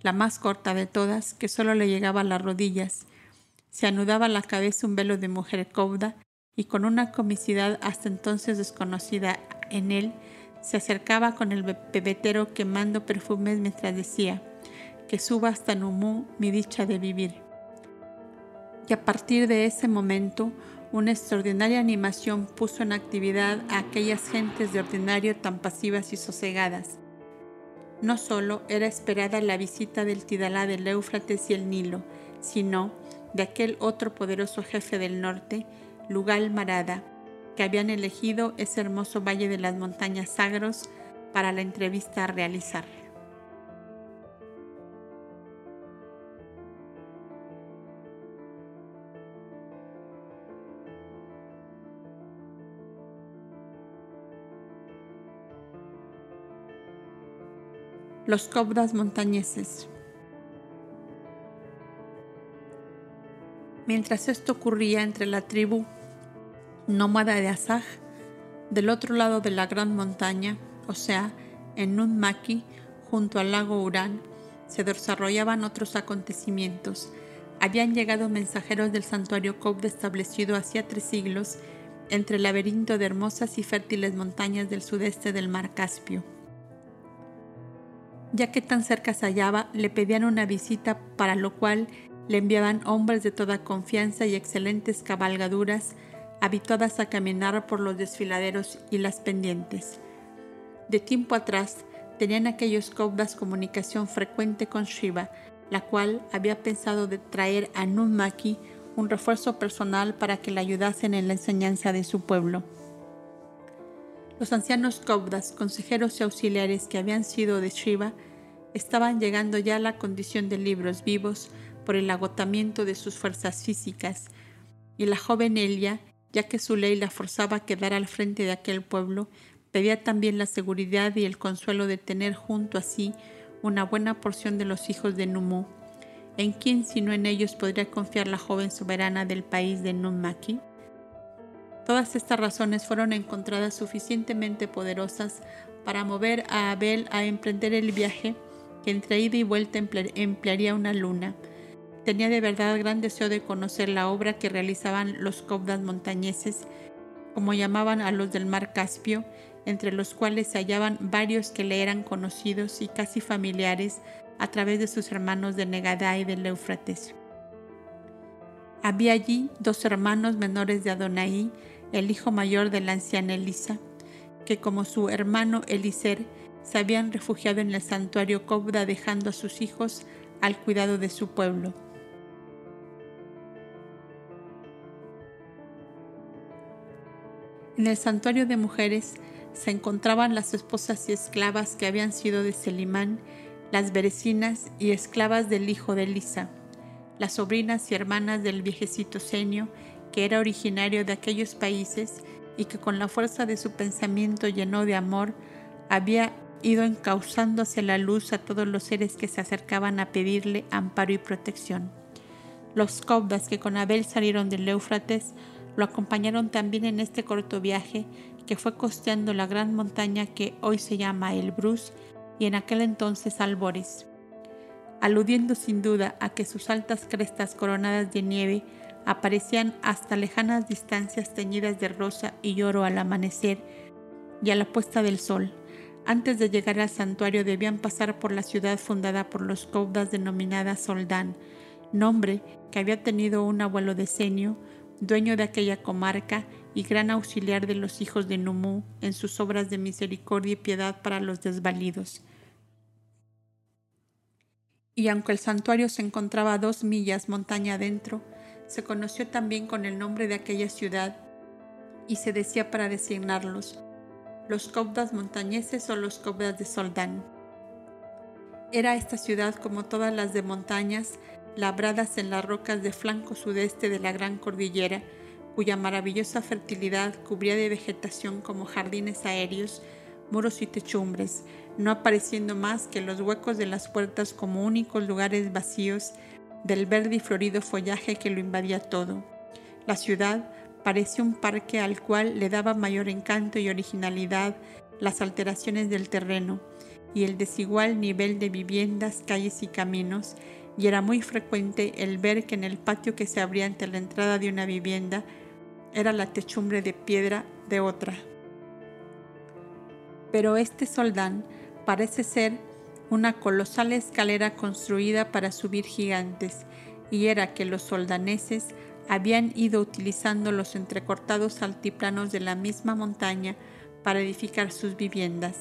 A: la más corta de todas, que solo le llegaba a las rodillas, se anudaba a la cabeza un velo de mujer cauda y con una comicidad hasta entonces desconocida en él, se acercaba con el pebetero quemando perfumes mientras decía, que suba hasta Numú mi dicha de vivir. Y a partir de ese momento, una extraordinaria animación puso en actividad a aquellas gentes de ordinario tan pasivas y sosegadas. No solo era esperada la visita del Tidalá del Éufrates y el Nilo, sino de aquel otro poderoso jefe del norte, Lugal Marada, que habían elegido ese hermoso valle de las montañas sagros para la entrevista a realizar. Los cobras montañeses. Mientras esto ocurría entre la tribu nómada de Asaj, del otro lado de la gran montaña, o sea, en Nunmaki, junto al lago Urán, se desarrollaban otros acontecimientos. Habían llegado mensajeros del santuario Kob establecido hacía tres siglos entre el laberinto de hermosas y fértiles montañas del sudeste del mar Caspio. Ya que tan cerca se hallaba, le pedían una visita para lo cual le enviaban hombres de toda confianza y excelentes cabalgaduras, habituadas a caminar por los desfiladeros y las pendientes. De tiempo atrás, tenían aquellos cobdas comunicación frecuente con Shiva, la cual había pensado de traer a Nunmaki un refuerzo personal para que le ayudasen en la enseñanza de su pueblo. Los ancianos cobdas, consejeros y auxiliares que habían sido de Shiva, estaban llegando ya a la condición de libros vivos por el agotamiento de sus fuerzas físicas, y la joven Elia, ya que su ley la forzaba a quedar al frente de aquel pueblo, Pedía también la seguridad y el consuelo de tener junto a sí una buena porción de los hijos de Numu. ¿En quién sino en ellos podría confiar la joven soberana del país de Numaki? Todas estas razones fueron encontradas suficientemente poderosas para mover a Abel a emprender el viaje que entre ida y vuelta emplearía una luna. Tenía de verdad gran deseo de conocer la obra que realizaban los cobdas montañeses, como llamaban a los del mar Caspio, entre los cuales se hallaban varios que le eran conocidos y casi familiares a través de sus hermanos de Negadá y del Éufrates. Había allí dos hermanos menores de Adonai, el hijo mayor de la anciana Elisa, que como su hermano Eliser se habían refugiado en el santuario Cobda dejando a sus hijos al cuidado de su pueblo. En el santuario de mujeres se encontraban las esposas y esclavas que habían sido de Selimán, las berecinas y esclavas del hijo de Elisa, las sobrinas y hermanas del viejecito Senio, que era originario de aquellos países y que con la fuerza de su pensamiento lleno de amor había ido encauzando hacia la luz a todos los seres que se acercaban a pedirle amparo y protección. Los cobdas que con Abel salieron del Éufrates lo acompañaron también en este corto viaje que fue costeando la gran montaña que hoy se llama El Brus y en aquel entonces Albores, aludiendo sin duda a que sus altas crestas coronadas de nieve aparecían hasta lejanas distancias teñidas de rosa y oro al amanecer y a la puesta del sol. Antes de llegar al santuario debían pasar por la ciudad fundada por los caudas denominada Soldán, nombre que había tenido un abuelo decenio, dueño de aquella comarca y gran auxiliar de los hijos de Numú en sus obras de misericordia y piedad para los desvalidos. Y aunque el santuario se encontraba a dos millas montaña adentro, se conoció también con el nombre de aquella ciudad y se decía para designarlos los cobdas montañeses o los cobdas de Soldán. Era esta ciudad como todas las de montañas, labradas en las rocas de flanco sudeste de la gran cordillera, cuya maravillosa fertilidad cubría de vegetación como jardines aéreos, muros y techumbres, no apareciendo más que los huecos de las puertas como únicos lugares vacíos del verde y florido follaje que lo invadía todo. La ciudad parecía un parque al cual le daba mayor encanto y originalidad las alteraciones del terreno y el desigual nivel de viviendas, calles y caminos, y era muy frecuente el ver que en el patio que se abría ante la entrada de una vivienda era la techumbre de piedra de otra. Pero este soldán parece ser una colosal escalera construida para subir gigantes, y era que los soldaneses habían ido utilizando los entrecortados altiplanos de la misma montaña para edificar sus viviendas,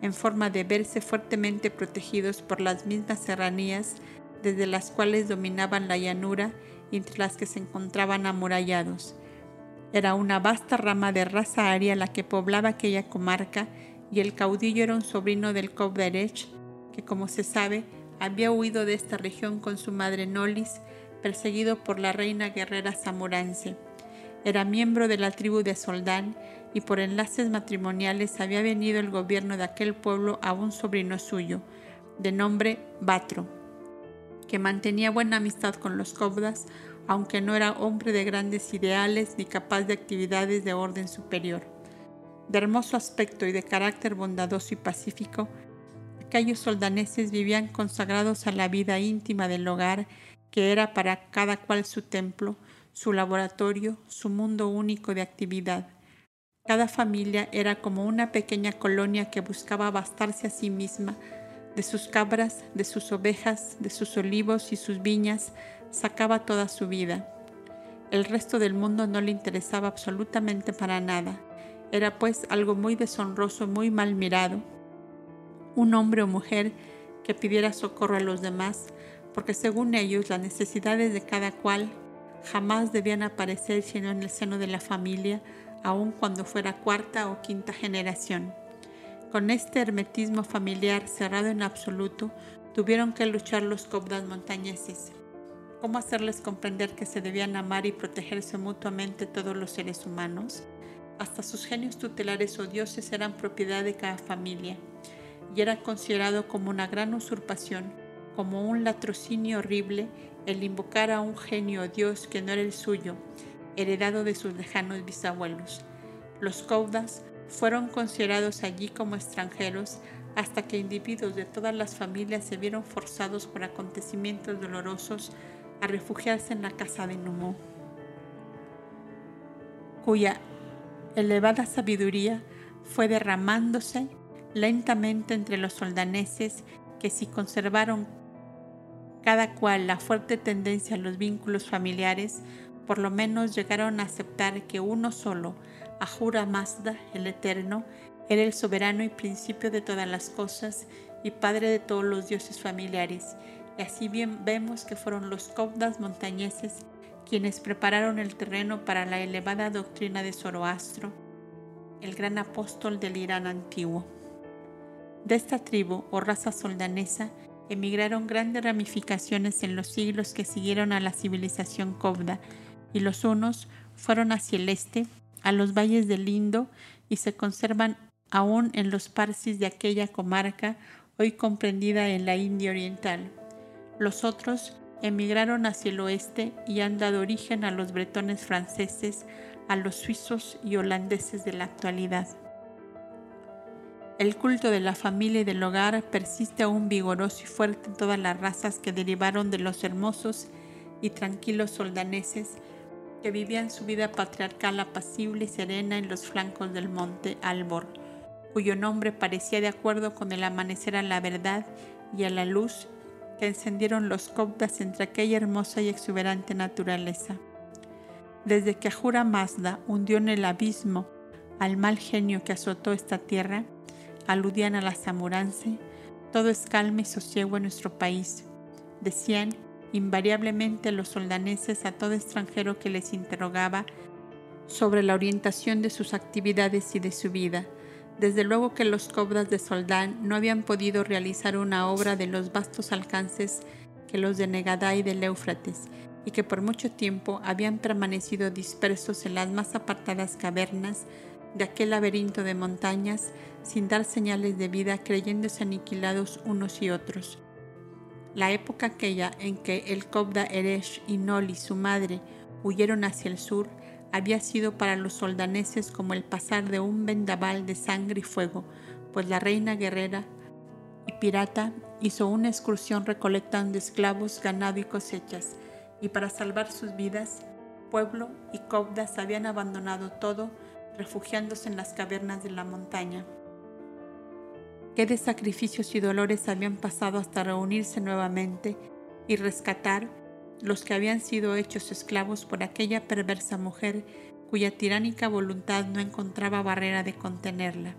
A: en forma de verse fuertemente protegidos por las mismas serranías desde las cuales dominaban la llanura y entre las que se encontraban amurallados. Era una vasta rama de raza aria la que poblaba aquella comarca y el caudillo era un sobrino del Cobderech, que como se sabe había huido de esta región con su madre Nolis, perseguido por la reina guerrera Zamorance. Era miembro de la tribu de Soldán y por enlaces matrimoniales había venido el gobierno de aquel pueblo a un sobrino suyo, de nombre Batro, que mantenía buena amistad con los Cobdas, aunque no era hombre de grandes ideales ni capaz de actividades de orden superior. De hermoso aspecto y de carácter bondadoso y pacífico, aquellos soldaneses vivían consagrados a la vida íntima del hogar, que era para cada cual su templo, su laboratorio, su mundo único de actividad. Cada familia era como una pequeña colonia que buscaba bastarse a sí misma, de sus cabras, de sus ovejas, de sus olivos y sus viñas, sacaba toda su vida. El resto del mundo no le interesaba absolutamente para nada. Era pues algo muy deshonroso, muy mal mirado. Un hombre o mujer que pidiera socorro a los demás, porque según ellos las necesidades de cada cual jamás debían aparecer sino en el seno de la familia, aun cuando fuera cuarta o quinta generación. Con este hermetismo familiar cerrado en absoluto, tuvieron que luchar los cobdas montañeses cómo hacerles comprender que se debían amar y protegerse mutuamente todos los seres humanos. Hasta sus genios tutelares o dioses eran propiedad de cada familia y era considerado como una gran usurpación, como un latrocinio horrible el invocar a un genio o dios que no era el suyo, heredado de sus lejanos bisabuelos. Los caudas fueron considerados allí como extranjeros hasta que individuos de todas las familias se vieron forzados por acontecimientos dolorosos a refugiarse en la casa de Numú, cuya elevada sabiduría fue derramándose lentamente entre los soldaneses que si conservaron cada cual la fuerte tendencia a los vínculos familiares, por lo menos llegaron a aceptar que uno solo, Ahura Mazda, el Eterno, era el soberano y principio de todas las cosas y padre de todos los dioses familiares. Y así bien vemos que fueron los caudas montañeses quienes prepararon el terreno para la elevada doctrina de Zoroastro, el gran apóstol del Irán antiguo. De esta tribu o raza soldanesa emigraron grandes ramificaciones en los siglos que siguieron a la civilización cobda, y los unos fueron hacia el este, a los valles del Indo, y se conservan aún en los parsis de aquella comarca, hoy comprendida en la India Oriental. Los otros emigraron hacia el oeste y han dado origen a los bretones franceses, a los suizos y holandeses de la actualidad. El culto de la familia y del hogar persiste aún vigoroso y fuerte en todas las razas que derivaron de los hermosos y tranquilos soldaneses que vivían su vida patriarcal apacible y serena en los flancos del monte Albor, cuyo nombre parecía de acuerdo con el amanecer a la verdad y a la luz que encendieron los coptas entre aquella hermosa y exuberante naturaleza. Desde que Ajura Mazda hundió en el abismo al mal genio que azotó esta tierra, aludían a la Zamurance, todo es calma y sosiego en nuestro país. Decían invariablemente los soldaneses a todo extranjero que les interrogaba sobre la orientación de sus actividades y de su vida. Desde luego que los cobras de Soldán no habían podido realizar una obra de los vastos alcances que los de Negadá y del Éufrates, y que por mucho tiempo habían permanecido dispersos en las más apartadas cavernas de aquel laberinto de montañas sin dar señales de vida creyéndose aniquilados unos y otros. La época aquella en que el Kobda Eresh y Noli, su madre, huyeron hacia el sur, había sido para los soldaneses como el pasar de un vendaval de sangre y fuego, pues la reina guerrera y pirata hizo una excursión recolectando esclavos, ganado y cosechas, y para salvar sus vidas, pueblo y Kobdas habían abandonado todo refugiándose en las cavernas de la montaña. Qué de sacrificios y dolores habían pasado hasta reunirse nuevamente y rescatar los que habían sido hechos esclavos por aquella perversa mujer cuya tiránica voluntad no encontraba barrera de contenerla.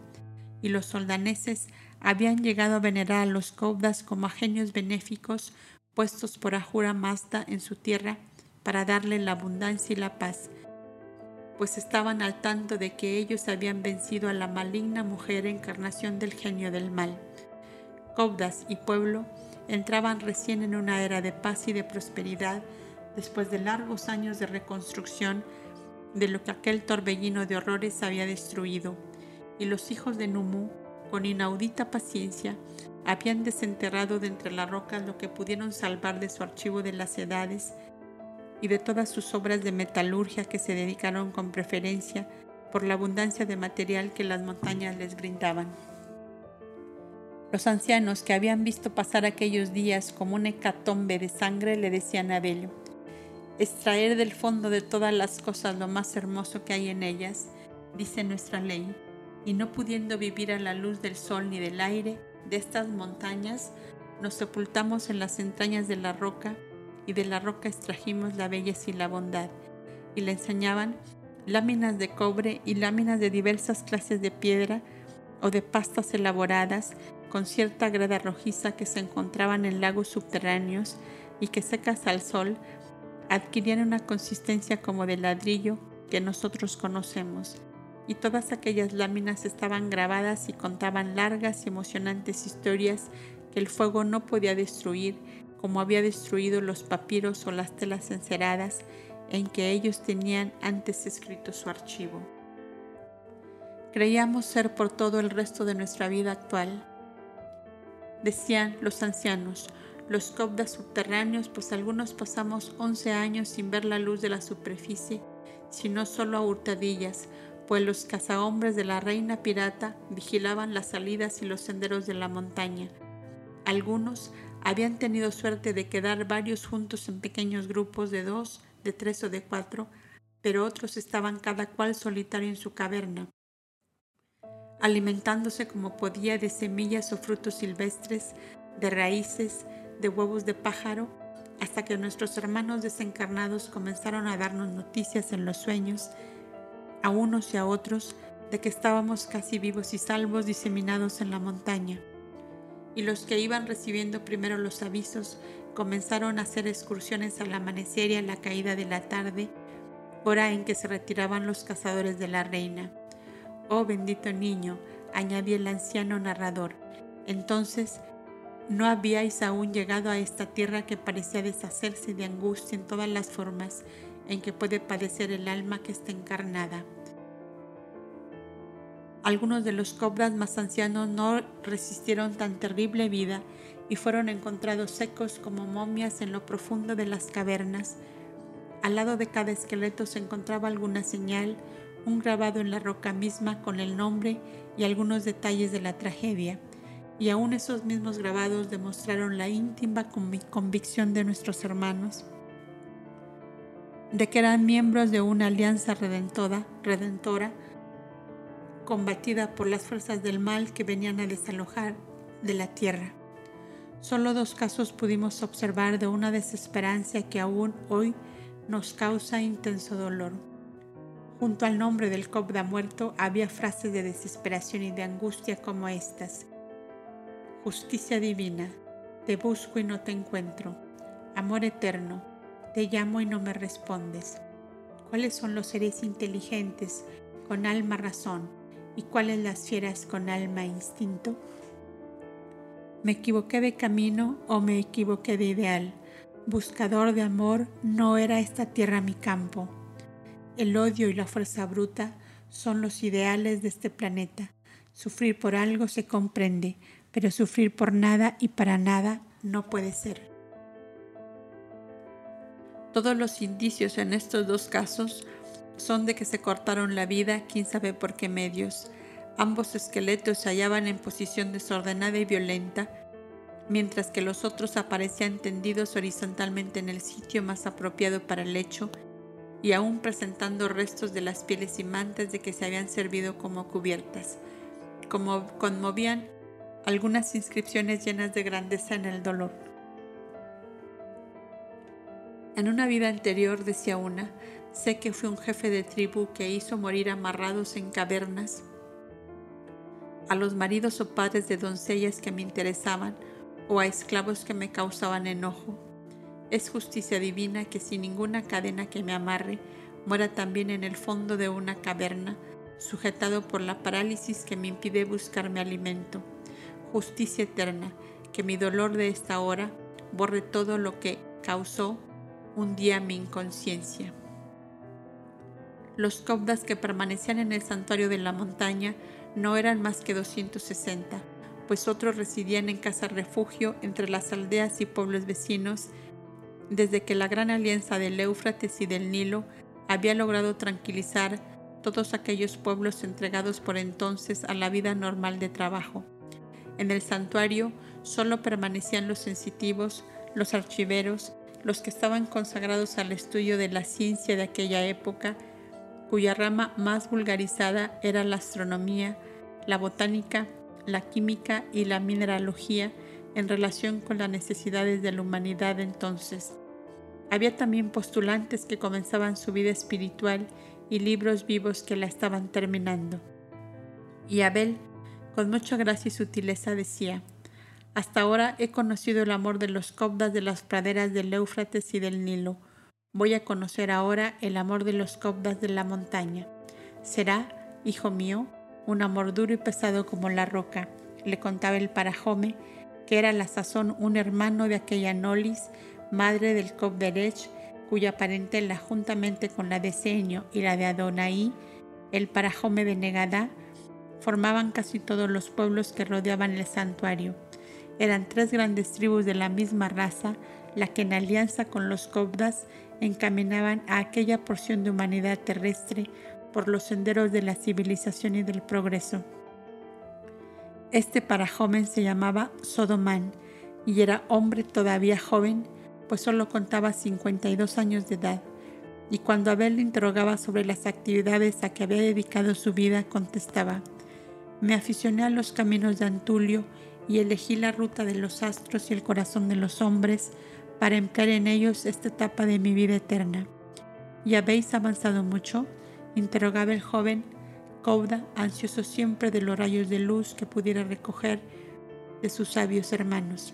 A: Y los soldaneses habían llegado a venerar a los caudas como genios benéficos puestos por Ahura Mazda en su tierra para darle la abundancia y la paz, pues estaban al tanto de que ellos habían vencido a la maligna mujer encarnación del genio del mal. Cobdas y pueblo entraban recién en una era de paz y de prosperidad después de largos años de reconstrucción de lo que aquel torbellino de horrores había destruido, y los hijos de Numu, con inaudita paciencia, habían desenterrado de entre las rocas lo que pudieron salvar de su archivo de las edades y de todas sus obras de metalurgia que se dedicaron con preferencia por la abundancia de material que las montañas les brindaban. Los ancianos que habían visto pasar aquellos días como un hecatombe de sangre le decían a Bello, extraer del fondo de todas las cosas lo más hermoso que hay en ellas, dice nuestra ley, y no pudiendo vivir a la luz del sol ni del aire de estas montañas, nos sepultamos en las entrañas de la roca y de la roca extrajimos la belleza y la bondad. Y le enseñaban láminas de cobre y láminas de diversas clases de piedra o de pastas elaboradas con cierta grada rojiza que se encontraban en lagos subterráneos y que secas al sol adquirían una consistencia como de ladrillo que nosotros conocemos. Y todas aquellas láminas estaban grabadas y contaban largas y emocionantes historias que el fuego no podía destruir como había destruido los papiros o las telas enceradas en que ellos tenían antes escrito su archivo. creíamos ser por todo el resto de nuestra vida actual. Decían los ancianos, los cobdas subterráneos, pues algunos pasamos 11 años sin ver la luz de la superficie, sino solo a hurtadillas, pues los cazahombres de la reina pirata vigilaban las salidas y los senderos de la montaña. Algunos habían tenido suerte de quedar varios juntos en pequeños grupos de dos, de tres o de cuatro, pero otros estaban cada cual solitario en su caverna, alimentándose como podía de semillas o frutos silvestres, de raíces, de huevos de pájaro, hasta que nuestros hermanos desencarnados comenzaron a darnos noticias en los sueños, a unos y a otros, de que estábamos casi vivos y salvos diseminados en la montaña. Y los que iban recibiendo primero los avisos comenzaron a hacer excursiones al amanecer y a la caída de la tarde, hora en que se retiraban los cazadores de la reina. Oh bendito niño, añadió el anciano narrador. Entonces no habíais aún llegado a esta tierra que parecía deshacerse de angustia en todas las formas en que puede padecer el alma que está encarnada. Algunos de los cobras más ancianos no resistieron tan terrible vida y fueron encontrados secos como momias en lo profundo de las cavernas. Al lado de cada esqueleto se encontraba alguna señal, un grabado en la roca misma con el nombre y algunos detalles de la tragedia y aún esos mismos grabados demostraron la íntima convicción de nuestros hermanos de que eran miembros de una alianza redentora, redentora combatida por las fuerzas del mal que venían a desalojar de la tierra. Solo dos casos pudimos observar de una desesperanza que aún hoy nos causa intenso dolor. Junto al nombre del Cobda muerto había frases de desesperación y de angustia como estas. Justicia divina, te busco y no te encuentro. Amor eterno, te llamo y no me respondes. ¿Cuáles son los seres inteligentes con alma razón y cuáles las fieras con alma e instinto? ¿Me equivoqué de camino o me equivoqué de ideal? Buscador de amor, no era esta tierra mi campo. El odio y la fuerza bruta son los ideales de este planeta. Sufrir por algo se comprende, pero sufrir por nada y para nada no puede ser. Todos los indicios en estos dos casos son de que se cortaron la vida, quién sabe por qué medios. Ambos esqueletos se hallaban en posición desordenada y violenta, mientras que los otros aparecían tendidos horizontalmente en el sitio más apropiado para el hecho y aún presentando restos de las pieles y mantas de que se habían servido como cubiertas, como conmovían algunas inscripciones llenas de grandeza en el dolor. En una vida anterior, decía una, sé que fui un jefe de tribu que hizo morir amarrados en cavernas a los maridos o padres de doncellas que me interesaban o a esclavos que me causaban enojo. Es justicia divina que sin ninguna cadena que me amarre, muera también en el fondo de una caverna, sujetado por la parálisis que me impide buscar mi alimento justicia eterna, que mi dolor de esta hora borre todo lo que causó un día mi inconsciencia. Los cobdas que permanecían en el santuario de la montaña no eran más que 260, pues otros residían en casa refugio entre las aldeas y pueblos vecinos, desde que la gran alianza del Éufrates y del Nilo había logrado tranquilizar todos aquellos pueblos entregados por entonces a la vida normal de trabajo. En el santuario solo permanecían los sensitivos, los archiveros, los que estaban consagrados al estudio de la ciencia de aquella época, cuya rama más vulgarizada era la astronomía, la botánica, la química y la mineralogía en relación con las necesidades de la humanidad entonces. Había también postulantes que comenzaban su vida espiritual y libros vivos que la estaban terminando. Y Abel con mucha gracia y sutileza decía, Hasta ahora he conocido el amor de los cobdas de las praderas del Éufrates y del Nilo. Voy a conocer ahora el amor de los cobdas de la montaña. Será, hijo mío, un amor duro y pesado como la roca, le contaba el parajome, que era a la sazón un hermano de aquella Nolis, madre del Cobderech, cuya parentela juntamente con la de Seño y la de Adonai, el parajome de Negadá, formaban casi todos los pueblos que rodeaban el santuario. Eran tres grandes tribus de la misma raza, la que en alianza con los Cobdas encaminaban a aquella porción de humanidad terrestre por los senderos de la civilización y del progreso. Este parajoven se llamaba Sodomán y era hombre todavía joven, pues solo contaba 52 años de edad. Y cuando Abel le interrogaba sobre las actividades a que había dedicado su vida, contestaba, me aficioné a los caminos de Antulio y elegí la ruta de los astros y el corazón de los hombres para emplear en ellos esta etapa de mi vida eterna. ¿Y habéis avanzado mucho? interrogaba el joven Cauda, ansioso siempre de los rayos de luz que pudiera recoger de sus sabios hermanos.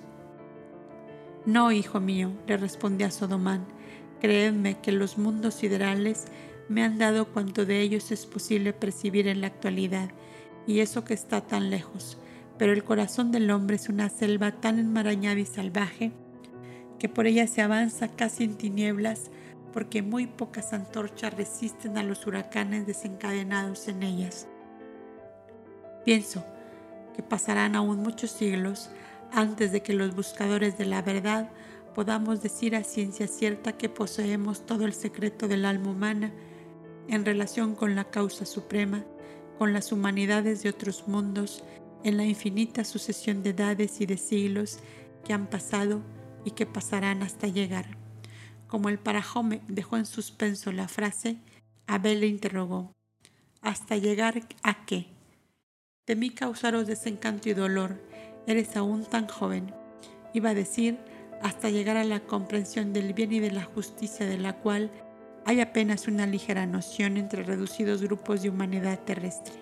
A: No, hijo mío, le respondía Sodomán, creedme que los mundos siderales me han dado cuanto de ellos es posible percibir en la actualidad, y eso que está tan lejos, pero el corazón del hombre es una selva tan enmarañada y salvaje que por ella se avanza casi en tinieblas porque muy pocas antorchas resisten a los huracanes desencadenados en ellas. Pienso que pasarán aún muchos siglos antes de que los buscadores de la verdad podamos decir a ciencia cierta que poseemos todo el secreto del alma humana en relación con la causa suprema, con las humanidades de otros mundos, en la infinita sucesión de edades y de siglos que han pasado y que pasarán hasta llegar. Como el parajome dejó en suspenso la frase, Abel le interrogó, ¿hasta llegar a qué? Temí causaros desencanto y dolor, eres aún tan joven. Iba a decir, hasta llegar a la comprensión del bien y de la justicia de la cual hay apenas una ligera noción entre reducidos grupos de humanidad terrestre.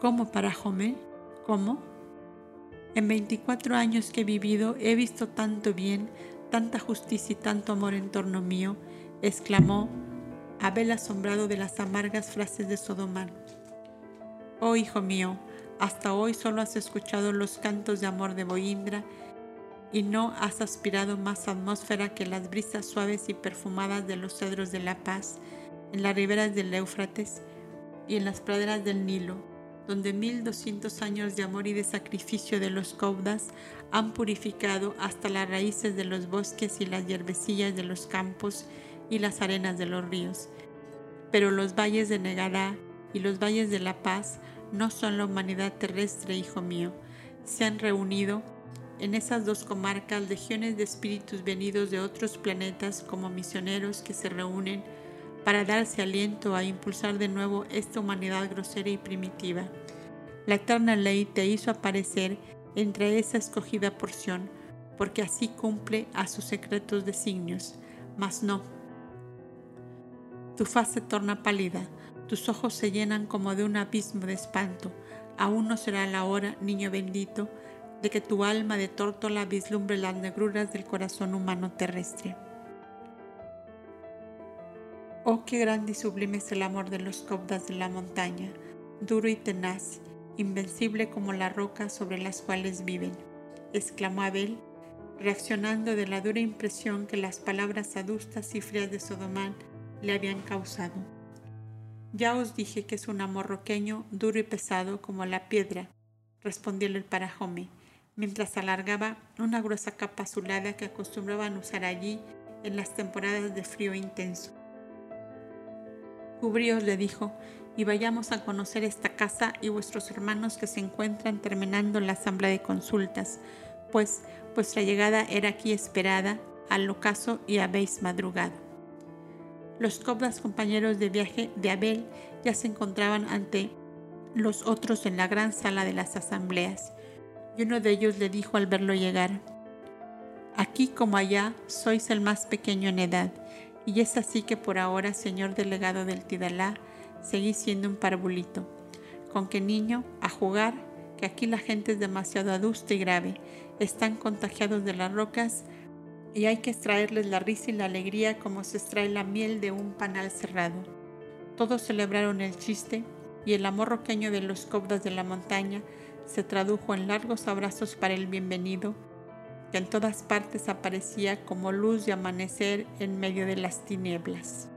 A: ¿Cómo, Parajome? ¿Cómo? En 24 años que he vivido he visto tanto bien, tanta justicia y tanto amor en torno mío, exclamó Abel asombrado de las amargas frases de Sodomán. Oh hijo mío, hasta hoy solo has escuchado los cantos de amor de Boindra y no has aspirado más atmósfera que las brisas suaves y perfumadas de los cedros de la paz en las riberas del Éufrates y en las praderas del Nilo donde 1200 años de amor y de sacrificio de los caudas han purificado hasta las raíces de los bosques y las hierbecillas de los campos y las arenas de los ríos. Pero los valles de Negará y los valles de la paz no son la humanidad terrestre, hijo mío. Se han reunido en esas dos comarcas legiones de espíritus venidos de otros planetas como misioneros que se reúnen para darse aliento a impulsar de nuevo esta humanidad grosera y primitiva. La eterna ley te hizo aparecer entre esa escogida porción, porque así cumple a sus secretos designios, mas no. Tu faz se torna pálida, tus ojos se llenan como de un abismo de espanto. Aún no será la hora, niño bendito, de que tu alma de tórtola vislumbre las negruras del corazón humano terrestre. Oh, qué grande y sublime es el amor de los cobdas de la montaña, duro y tenaz, invencible como la roca sobre las cuales viven, exclamó Abel, reaccionando de la dura impresión que las palabras adustas y frías de Sodomán le habían causado. Ya os dije que es un amor roqueño, duro y pesado como la piedra, respondió el parajome, mientras alargaba una gruesa capa azulada que acostumbraban usar allí en las temporadas de frío intenso. Cubríos, le dijo, y vayamos a conocer esta casa y vuestros hermanos que se encuentran terminando la asamblea de consultas, pues vuestra llegada era aquí esperada, al ocaso y habéis madrugado. Los cobras compañeros de viaje de Abel ya se encontraban ante los otros en la gran sala de las asambleas, y uno de ellos le dijo al verlo llegar, Aquí como allá sois el más pequeño en edad, y es así que por ahora, señor delegado del Tidalá, seguís siendo un parvulito. Con que niño, a jugar, que aquí la gente es demasiado adusta y grave, están contagiados de las rocas y hay que extraerles la risa y la alegría como se extrae la miel de un panal cerrado. Todos celebraron el chiste y el amor roqueño de los cobras de la montaña se tradujo en largos abrazos para el bienvenido que en todas partes aparecía como luz de amanecer en medio de las tinieblas.